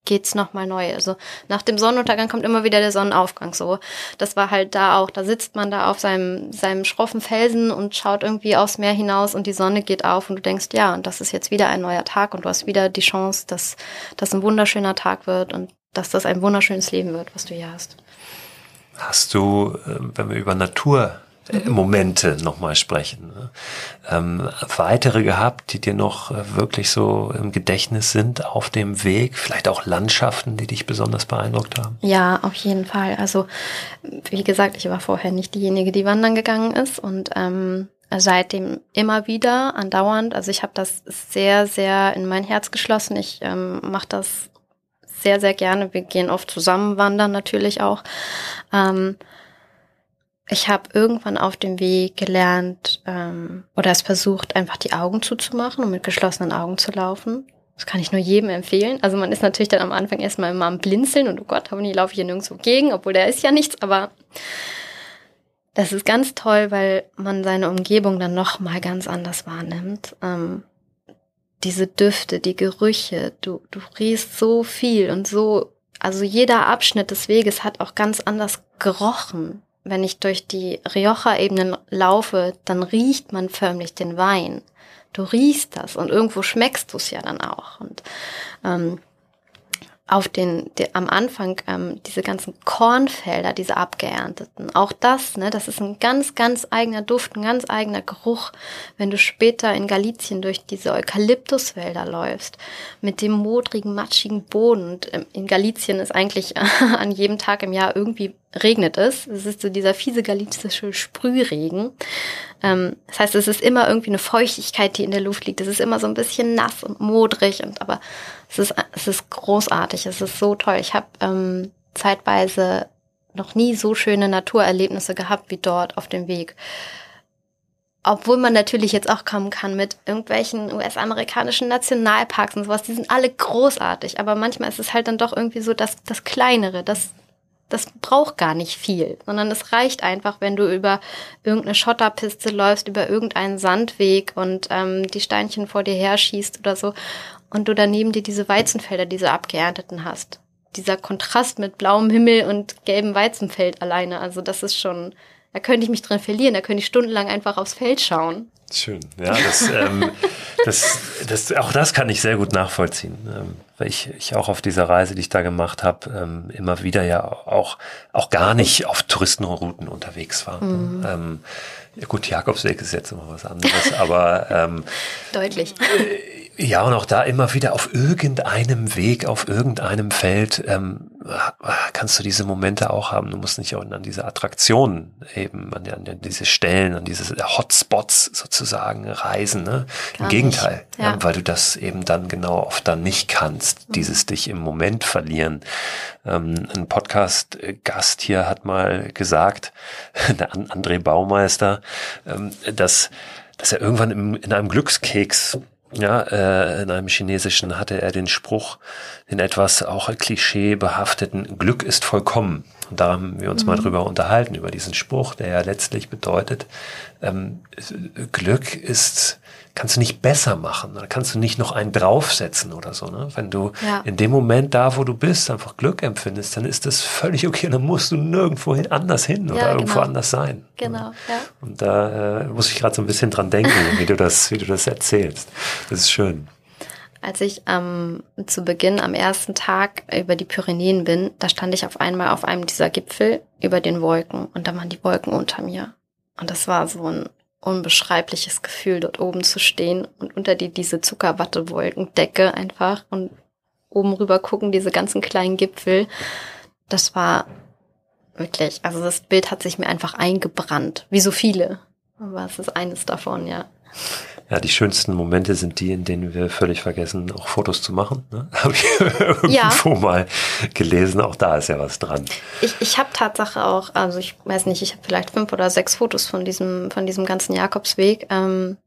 geht's nochmal neu. Also nach dem Sonnenuntergang kommt immer wieder der Sonnenaufgang. So, das war halt da auch. Da sitzt man da auf seinem seinem schroffen Felsen und schaut irgendwie aufs Meer hinaus und die Sonne geht auf und du denkst, ja, und das ist jetzt wieder ein neuer Tag und du hast wieder die Chance, dass das ein wunderschöner Tag wird und dass das ein wunderschönes Leben wird, was du hier hast. Hast du, äh, wenn wir über Natur äh, Momente nochmal sprechen. Ne? Ähm, weitere gehabt, die dir noch äh, wirklich so im Gedächtnis sind auf dem Weg? Vielleicht auch Landschaften, die dich besonders beeindruckt haben? Ja, auf jeden Fall. Also, wie gesagt, ich war vorher nicht diejenige, die wandern gegangen ist und ähm, seitdem immer wieder andauernd. Also ich habe das sehr, sehr in mein Herz geschlossen. Ich ähm, mache das sehr, sehr gerne. Wir gehen oft zusammen wandern natürlich auch. Ähm, ich habe irgendwann auf dem Weg gelernt ähm, oder es versucht, einfach die Augen zuzumachen und mit geschlossenen Augen zu laufen. Das kann ich nur jedem empfehlen. Also man ist natürlich dann am Anfang erstmal immer am Blinzeln und oh Gott, hoffentlich laufe ich hier nirgendwo gegen, obwohl da ist ja nichts, aber das ist ganz toll, weil man seine Umgebung dann noch mal ganz anders wahrnimmt. Ähm, diese Düfte, die Gerüche, du, du riechst so viel und so, also jeder Abschnitt des Weges hat auch ganz anders gerochen wenn ich durch die Rioja-Ebenen laufe, dann riecht man förmlich den Wein. Du riechst das und irgendwo schmeckst du es ja dann auch. Und ähm, auf den, die, am Anfang ähm, diese ganzen Kornfelder, diese abgeernteten. Auch das, ne, das ist ein ganz, ganz eigener Duft, ein ganz eigener Geruch, wenn du später in Galizien durch diese Eukalyptuswälder läufst, mit dem modrigen, matschigen Boden. Und ähm, in Galizien ist eigentlich an jedem Tag im Jahr irgendwie regnet es. Es ist so dieser fiese galizische Sprühregen. Ähm, das heißt, es ist immer irgendwie eine Feuchtigkeit, die in der Luft liegt. Es ist immer so ein bisschen nass und modrig und aber es ist, es ist großartig, es ist so toll. Ich habe ähm, zeitweise noch nie so schöne Naturerlebnisse gehabt wie dort auf dem Weg. Obwohl man natürlich jetzt auch kommen kann mit irgendwelchen US-amerikanischen Nationalparks und sowas, die sind alle großartig, aber manchmal ist es halt dann doch irgendwie so das, das Kleinere, das, das braucht gar nicht viel, sondern es reicht einfach, wenn du über irgendeine Schotterpiste läufst, über irgendeinen Sandweg und ähm, die Steinchen vor dir her schießt oder so und du daneben dir diese Weizenfelder, diese abgeernteten hast. Dieser Kontrast mit blauem Himmel und gelbem Weizenfeld alleine, also das ist schon, da könnte ich mich dran verlieren, da könnte ich stundenlang einfach aufs Feld schauen. Schön, ja, das, ähm, das, das, auch das kann ich sehr gut nachvollziehen, ähm, weil ich, ich auch auf dieser Reise, die ich da gemacht habe, ähm, immer wieder ja auch, auch gar nicht auf Touristenrouten unterwegs war. Mhm. Ähm, ja gut, Jakobsweg ist jetzt immer was anderes, aber ähm, deutlich. Äh, ja, und auch da immer wieder auf irgendeinem Weg, auf irgendeinem Feld ähm, kannst du diese Momente auch haben. Du musst nicht auch an diese Attraktionen eben, an, an diese Stellen, an diese Hotspots sozusagen reisen. Ne? Im Gegenteil, ja. Ja, weil du das eben dann genau oft dann nicht kannst, mhm. dieses dich im Moment verlieren. Ähm, ein Podcast-Gast hier hat mal gesagt, der André Baumeister, ähm, dass, dass er irgendwann im, in einem Glückskeks ja, äh, in einem chinesischen hatte er den Spruch, den etwas auch klischeebehafteten Glück ist vollkommen. Und da haben wir uns mhm. mal drüber unterhalten, über diesen Spruch, der ja letztlich bedeutet, ähm, Glück ist kannst du nicht besser machen, da kannst du nicht noch einen draufsetzen oder so. Ne? Wenn du ja. in dem Moment da, wo du bist, einfach Glück empfindest, dann ist das völlig okay. Dann musst du nirgendwo hin, anders hin oder ja, irgendwo genau. anders sein. Genau. Ja. Und da äh, muss ich gerade so ein bisschen dran denken, wie du das, wie du das erzählst. Das ist schön. Als ich ähm, zu Beginn am ersten Tag über die Pyrenäen bin, da stand ich auf einmal auf einem dieser Gipfel über den Wolken und da waren die Wolken unter mir. Und das war so ein unbeschreibliches Gefühl, dort oben zu stehen und unter die diese Zuckerwattewolkendecke einfach und oben rüber gucken, diese ganzen kleinen Gipfel. Das war wirklich, also das Bild hat sich mir einfach eingebrannt, wie so viele. Aber es ist eines davon, ja. Ja, die schönsten Momente sind die, in denen wir völlig vergessen, auch Fotos zu machen. Ne? Habe ich irgendwo ja. mal gelesen. Auch da ist ja was dran. Ich, ich habe Tatsache auch, also ich weiß nicht, ich habe vielleicht fünf oder sechs Fotos von diesem, von diesem ganzen Jakobsweg. Ähm,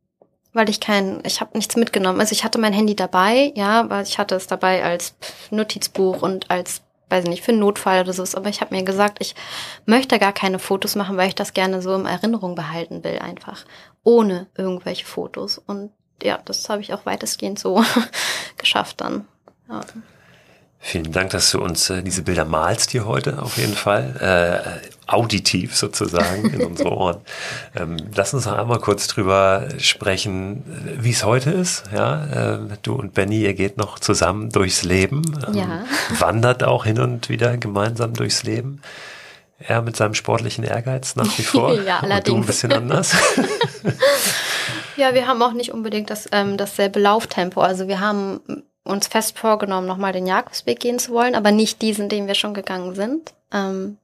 weil ich kein, ich habe nichts mitgenommen. Also ich hatte mein Handy dabei, ja, weil ich hatte es dabei als Notizbuch und als weiß ich nicht, für einen Notfall oder so. Aber ich habe mir gesagt, ich möchte gar keine Fotos machen, weil ich das gerne so in Erinnerung behalten will, einfach. Ohne irgendwelche Fotos. Und ja, das habe ich auch weitestgehend so geschafft dann. Ja. Vielen Dank, dass du uns äh, diese Bilder malst hier heute auf jeden Fall. Äh, auditiv sozusagen in unsere Ohren. Ähm, lass uns noch einmal kurz drüber sprechen, wie es heute ist. Ja, äh, du und Benny, ihr geht noch zusammen durchs Leben. Ähm, ja. Wandert auch hin und wieder gemeinsam durchs Leben. Er mit seinem sportlichen Ehrgeiz nach wie vor. ja, allerdings. Und du ein bisschen anders. ja, wir haben auch nicht unbedingt das, ähm, dasselbe Lauftempo. Also wir haben uns fest vorgenommen, nochmal den Jakobsweg gehen zu wollen, aber nicht diesen, den wir schon gegangen sind. Ähm,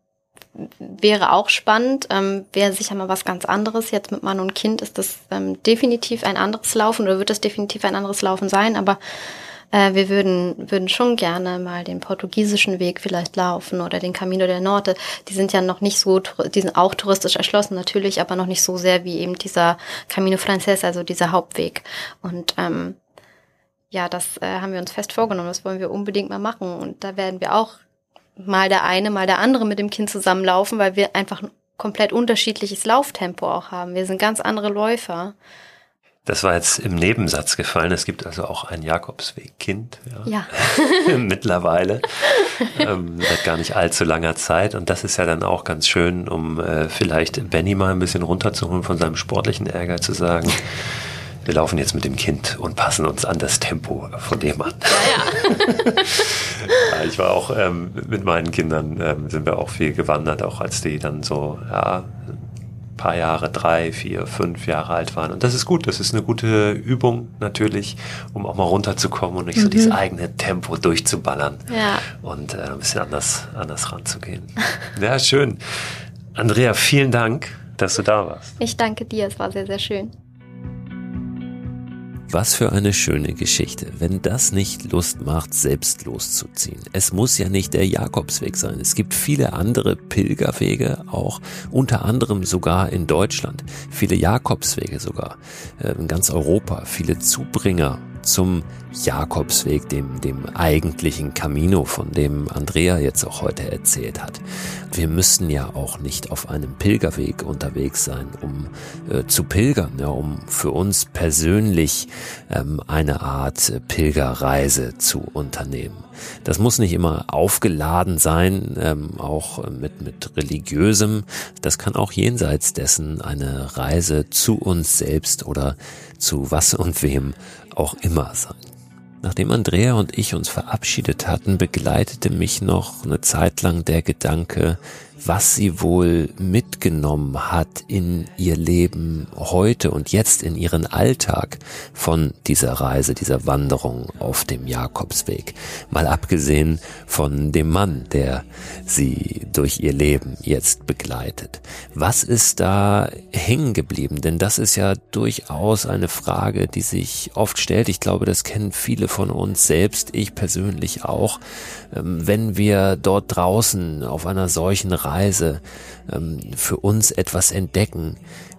wäre auch spannend, ähm, wäre sicher mal was ganz anderes. Jetzt mit Mann und Kind ist das ähm, definitiv ein anderes Laufen oder wird das definitiv ein anderes Laufen sein, aber äh, wir würden, würden schon gerne mal den portugiesischen Weg vielleicht laufen oder den Camino del Norte. Die sind ja noch nicht so, die sind auch touristisch erschlossen natürlich, aber noch nicht so sehr wie eben dieser Camino Frances, also dieser Hauptweg. Und ähm, ja, das äh, haben wir uns fest vorgenommen, das wollen wir unbedingt mal machen. Und da werden wir auch mal der eine, mal der andere mit dem Kind zusammenlaufen, weil wir einfach ein komplett unterschiedliches Lauftempo auch haben. Wir sind ganz andere Läufer. Das war jetzt im Nebensatz gefallen. Es gibt also auch ein Jakobsweg-Kind. Ja. ja. Mittlerweile. ähm, seit gar nicht allzu langer Zeit. Und das ist ja dann auch ganz schön, um äh, vielleicht Benny mal ein bisschen runterzuholen von seinem sportlichen Ärger zu sagen wir laufen jetzt mit dem Kind und passen uns an das Tempo von dem an. Ja, ja. ich war auch ähm, mit meinen Kindern, ähm, sind wir auch viel gewandert, auch als die dann so, ja, paar Jahre, drei, vier, fünf Jahre alt waren. Und das ist gut, das ist eine gute Übung natürlich, um auch mal runterzukommen und nicht mhm. so dieses eigene Tempo durchzuballern ja. und äh, ein bisschen anders, anders ranzugehen. Ja, schön. Andrea, vielen Dank, dass du da warst. Ich danke dir, es war sehr, sehr schön. Was für eine schöne Geschichte, wenn das nicht Lust macht, selbst loszuziehen. Es muss ja nicht der Jakobsweg sein. Es gibt viele andere Pilgerwege, auch unter anderem sogar in Deutschland. Viele Jakobswege sogar äh, in ganz Europa, viele Zubringer zum Jakobsweg, dem, dem eigentlichen Camino, von dem Andrea jetzt auch heute erzählt hat. Wir müssen ja auch nicht auf einem Pilgerweg unterwegs sein, um äh, zu pilgern, ja, um für uns persönlich ähm, eine Art Pilgerreise zu unternehmen. Das muss nicht immer aufgeladen sein, ähm, auch mit, mit religiösem. Das kann auch jenseits dessen eine Reise zu uns selbst oder zu was und wem auch immer sein. Nachdem Andrea und ich uns verabschiedet hatten, begleitete mich noch eine Zeit lang der Gedanke, was sie wohl mitgenommen hat in ihr Leben heute und jetzt in ihren Alltag von dieser Reise, dieser Wanderung auf dem Jakobsweg. Mal abgesehen von dem Mann, der sie durch ihr Leben jetzt begleitet. Was ist da hängen geblieben? Denn das ist ja durchaus eine Frage, die sich oft stellt. Ich glaube, das kennen viele von uns selbst, ich persönlich auch. Ähm, wenn wir dort draußen auf einer solchen Reise ähm, für uns etwas entdecken,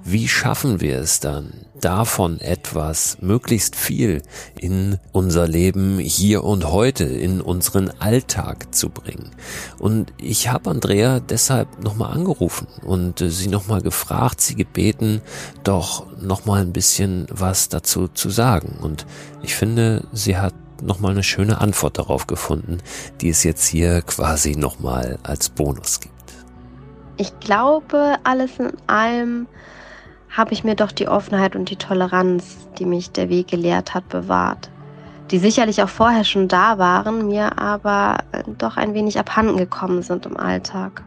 wie schaffen wir es dann, davon etwas, möglichst viel in unser Leben hier und heute, in unseren Alltag zu bringen? Und ich habe Andrea deshalb nochmal angerufen und äh, sie nochmal gefragt, sie gebeten, doch nochmal ein bisschen was dazu zu sagen. Und ich finde, sie hat nochmal eine schöne Antwort darauf gefunden, die es jetzt hier quasi nochmal als Bonus gibt. Ich glaube, alles in allem habe ich mir doch die Offenheit und die Toleranz, die mich der Weg gelehrt hat, bewahrt. Die sicherlich auch vorher schon da waren, mir aber äh, doch ein wenig abhanden gekommen sind im Alltag.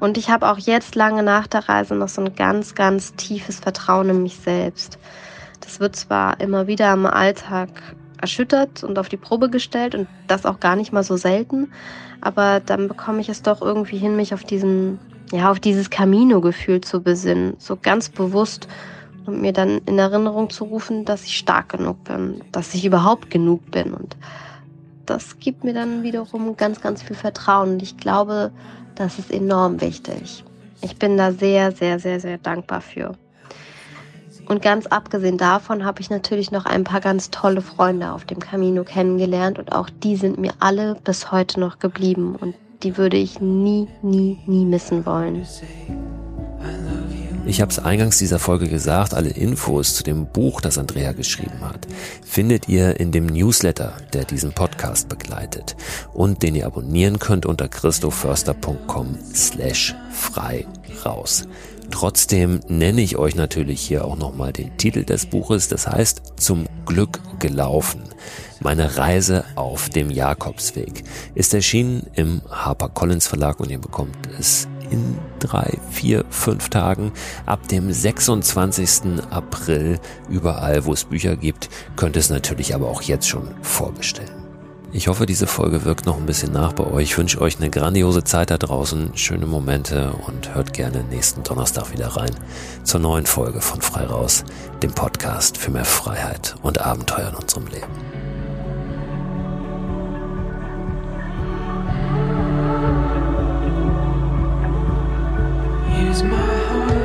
Und ich habe auch jetzt lange nach der Reise noch so ein ganz, ganz tiefes Vertrauen in mich selbst. Das wird zwar immer wieder im Alltag erschüttert und auf die Probe gestellt und das auch gar nicht mal so selten. Aber dann bekomme ich es doch irgendwie hin, mich auf diesen, ja, auf dieses Camino-Gefühl zu besinnen, so ganz bewusst und mir dann in Erinnerung zu rufen, dass ich stark genug bin, dass ich überhaupt genug bin und das gibt mir dann wiederum ganz, ganz viel Vertrauen und ich glaube, das ist enorm wichtig. Ich bin da sehr, sehr, sehr, sehr dankbar für. Und ganz abgesehen davon habe ich natürlich noch ein paar ganz tolle Freunde auf dem Camino kennengelernt und auch die sind mir alle bis heute noch geblieben und die würde ich nie, nie, nie missen wollen. Ich habe es eingangs dieser Folge gesagt, alle Infos zu dem Buch, das Andrea geschrieben hat, findet ihr in dem Newsletter, der diesen Podcast begleitet und den ihr abonnieren könnt unter christoförster.com slash frei raus. Trotzdem nenne ich euch natürlich hier auch nochmal den Titel des Buches, das heißt Zum Glück gelaufen. Meine Reise auf dem Jakobsweg ist erschienen im HarperCollins Verlag und ihr bekommt es in drei, vier, fünf Tagen ab dem 26. April überall, wo es Bücher gibt, könnt es natürlich aber auch jetzt schon vorbestellen. Ich hoffe, diese Folge wirkt noch ein bisschen nach bei euch. Ich wünsche euch eine grandiose Zeit da draußen, schöne Momente und hört gerne nächsten Donnerstag wieder rein zur neuen Folge von Frei Raus, dem Podcast für mehr Freiheit und Abenteuer in unserem Leben. Here's my hearts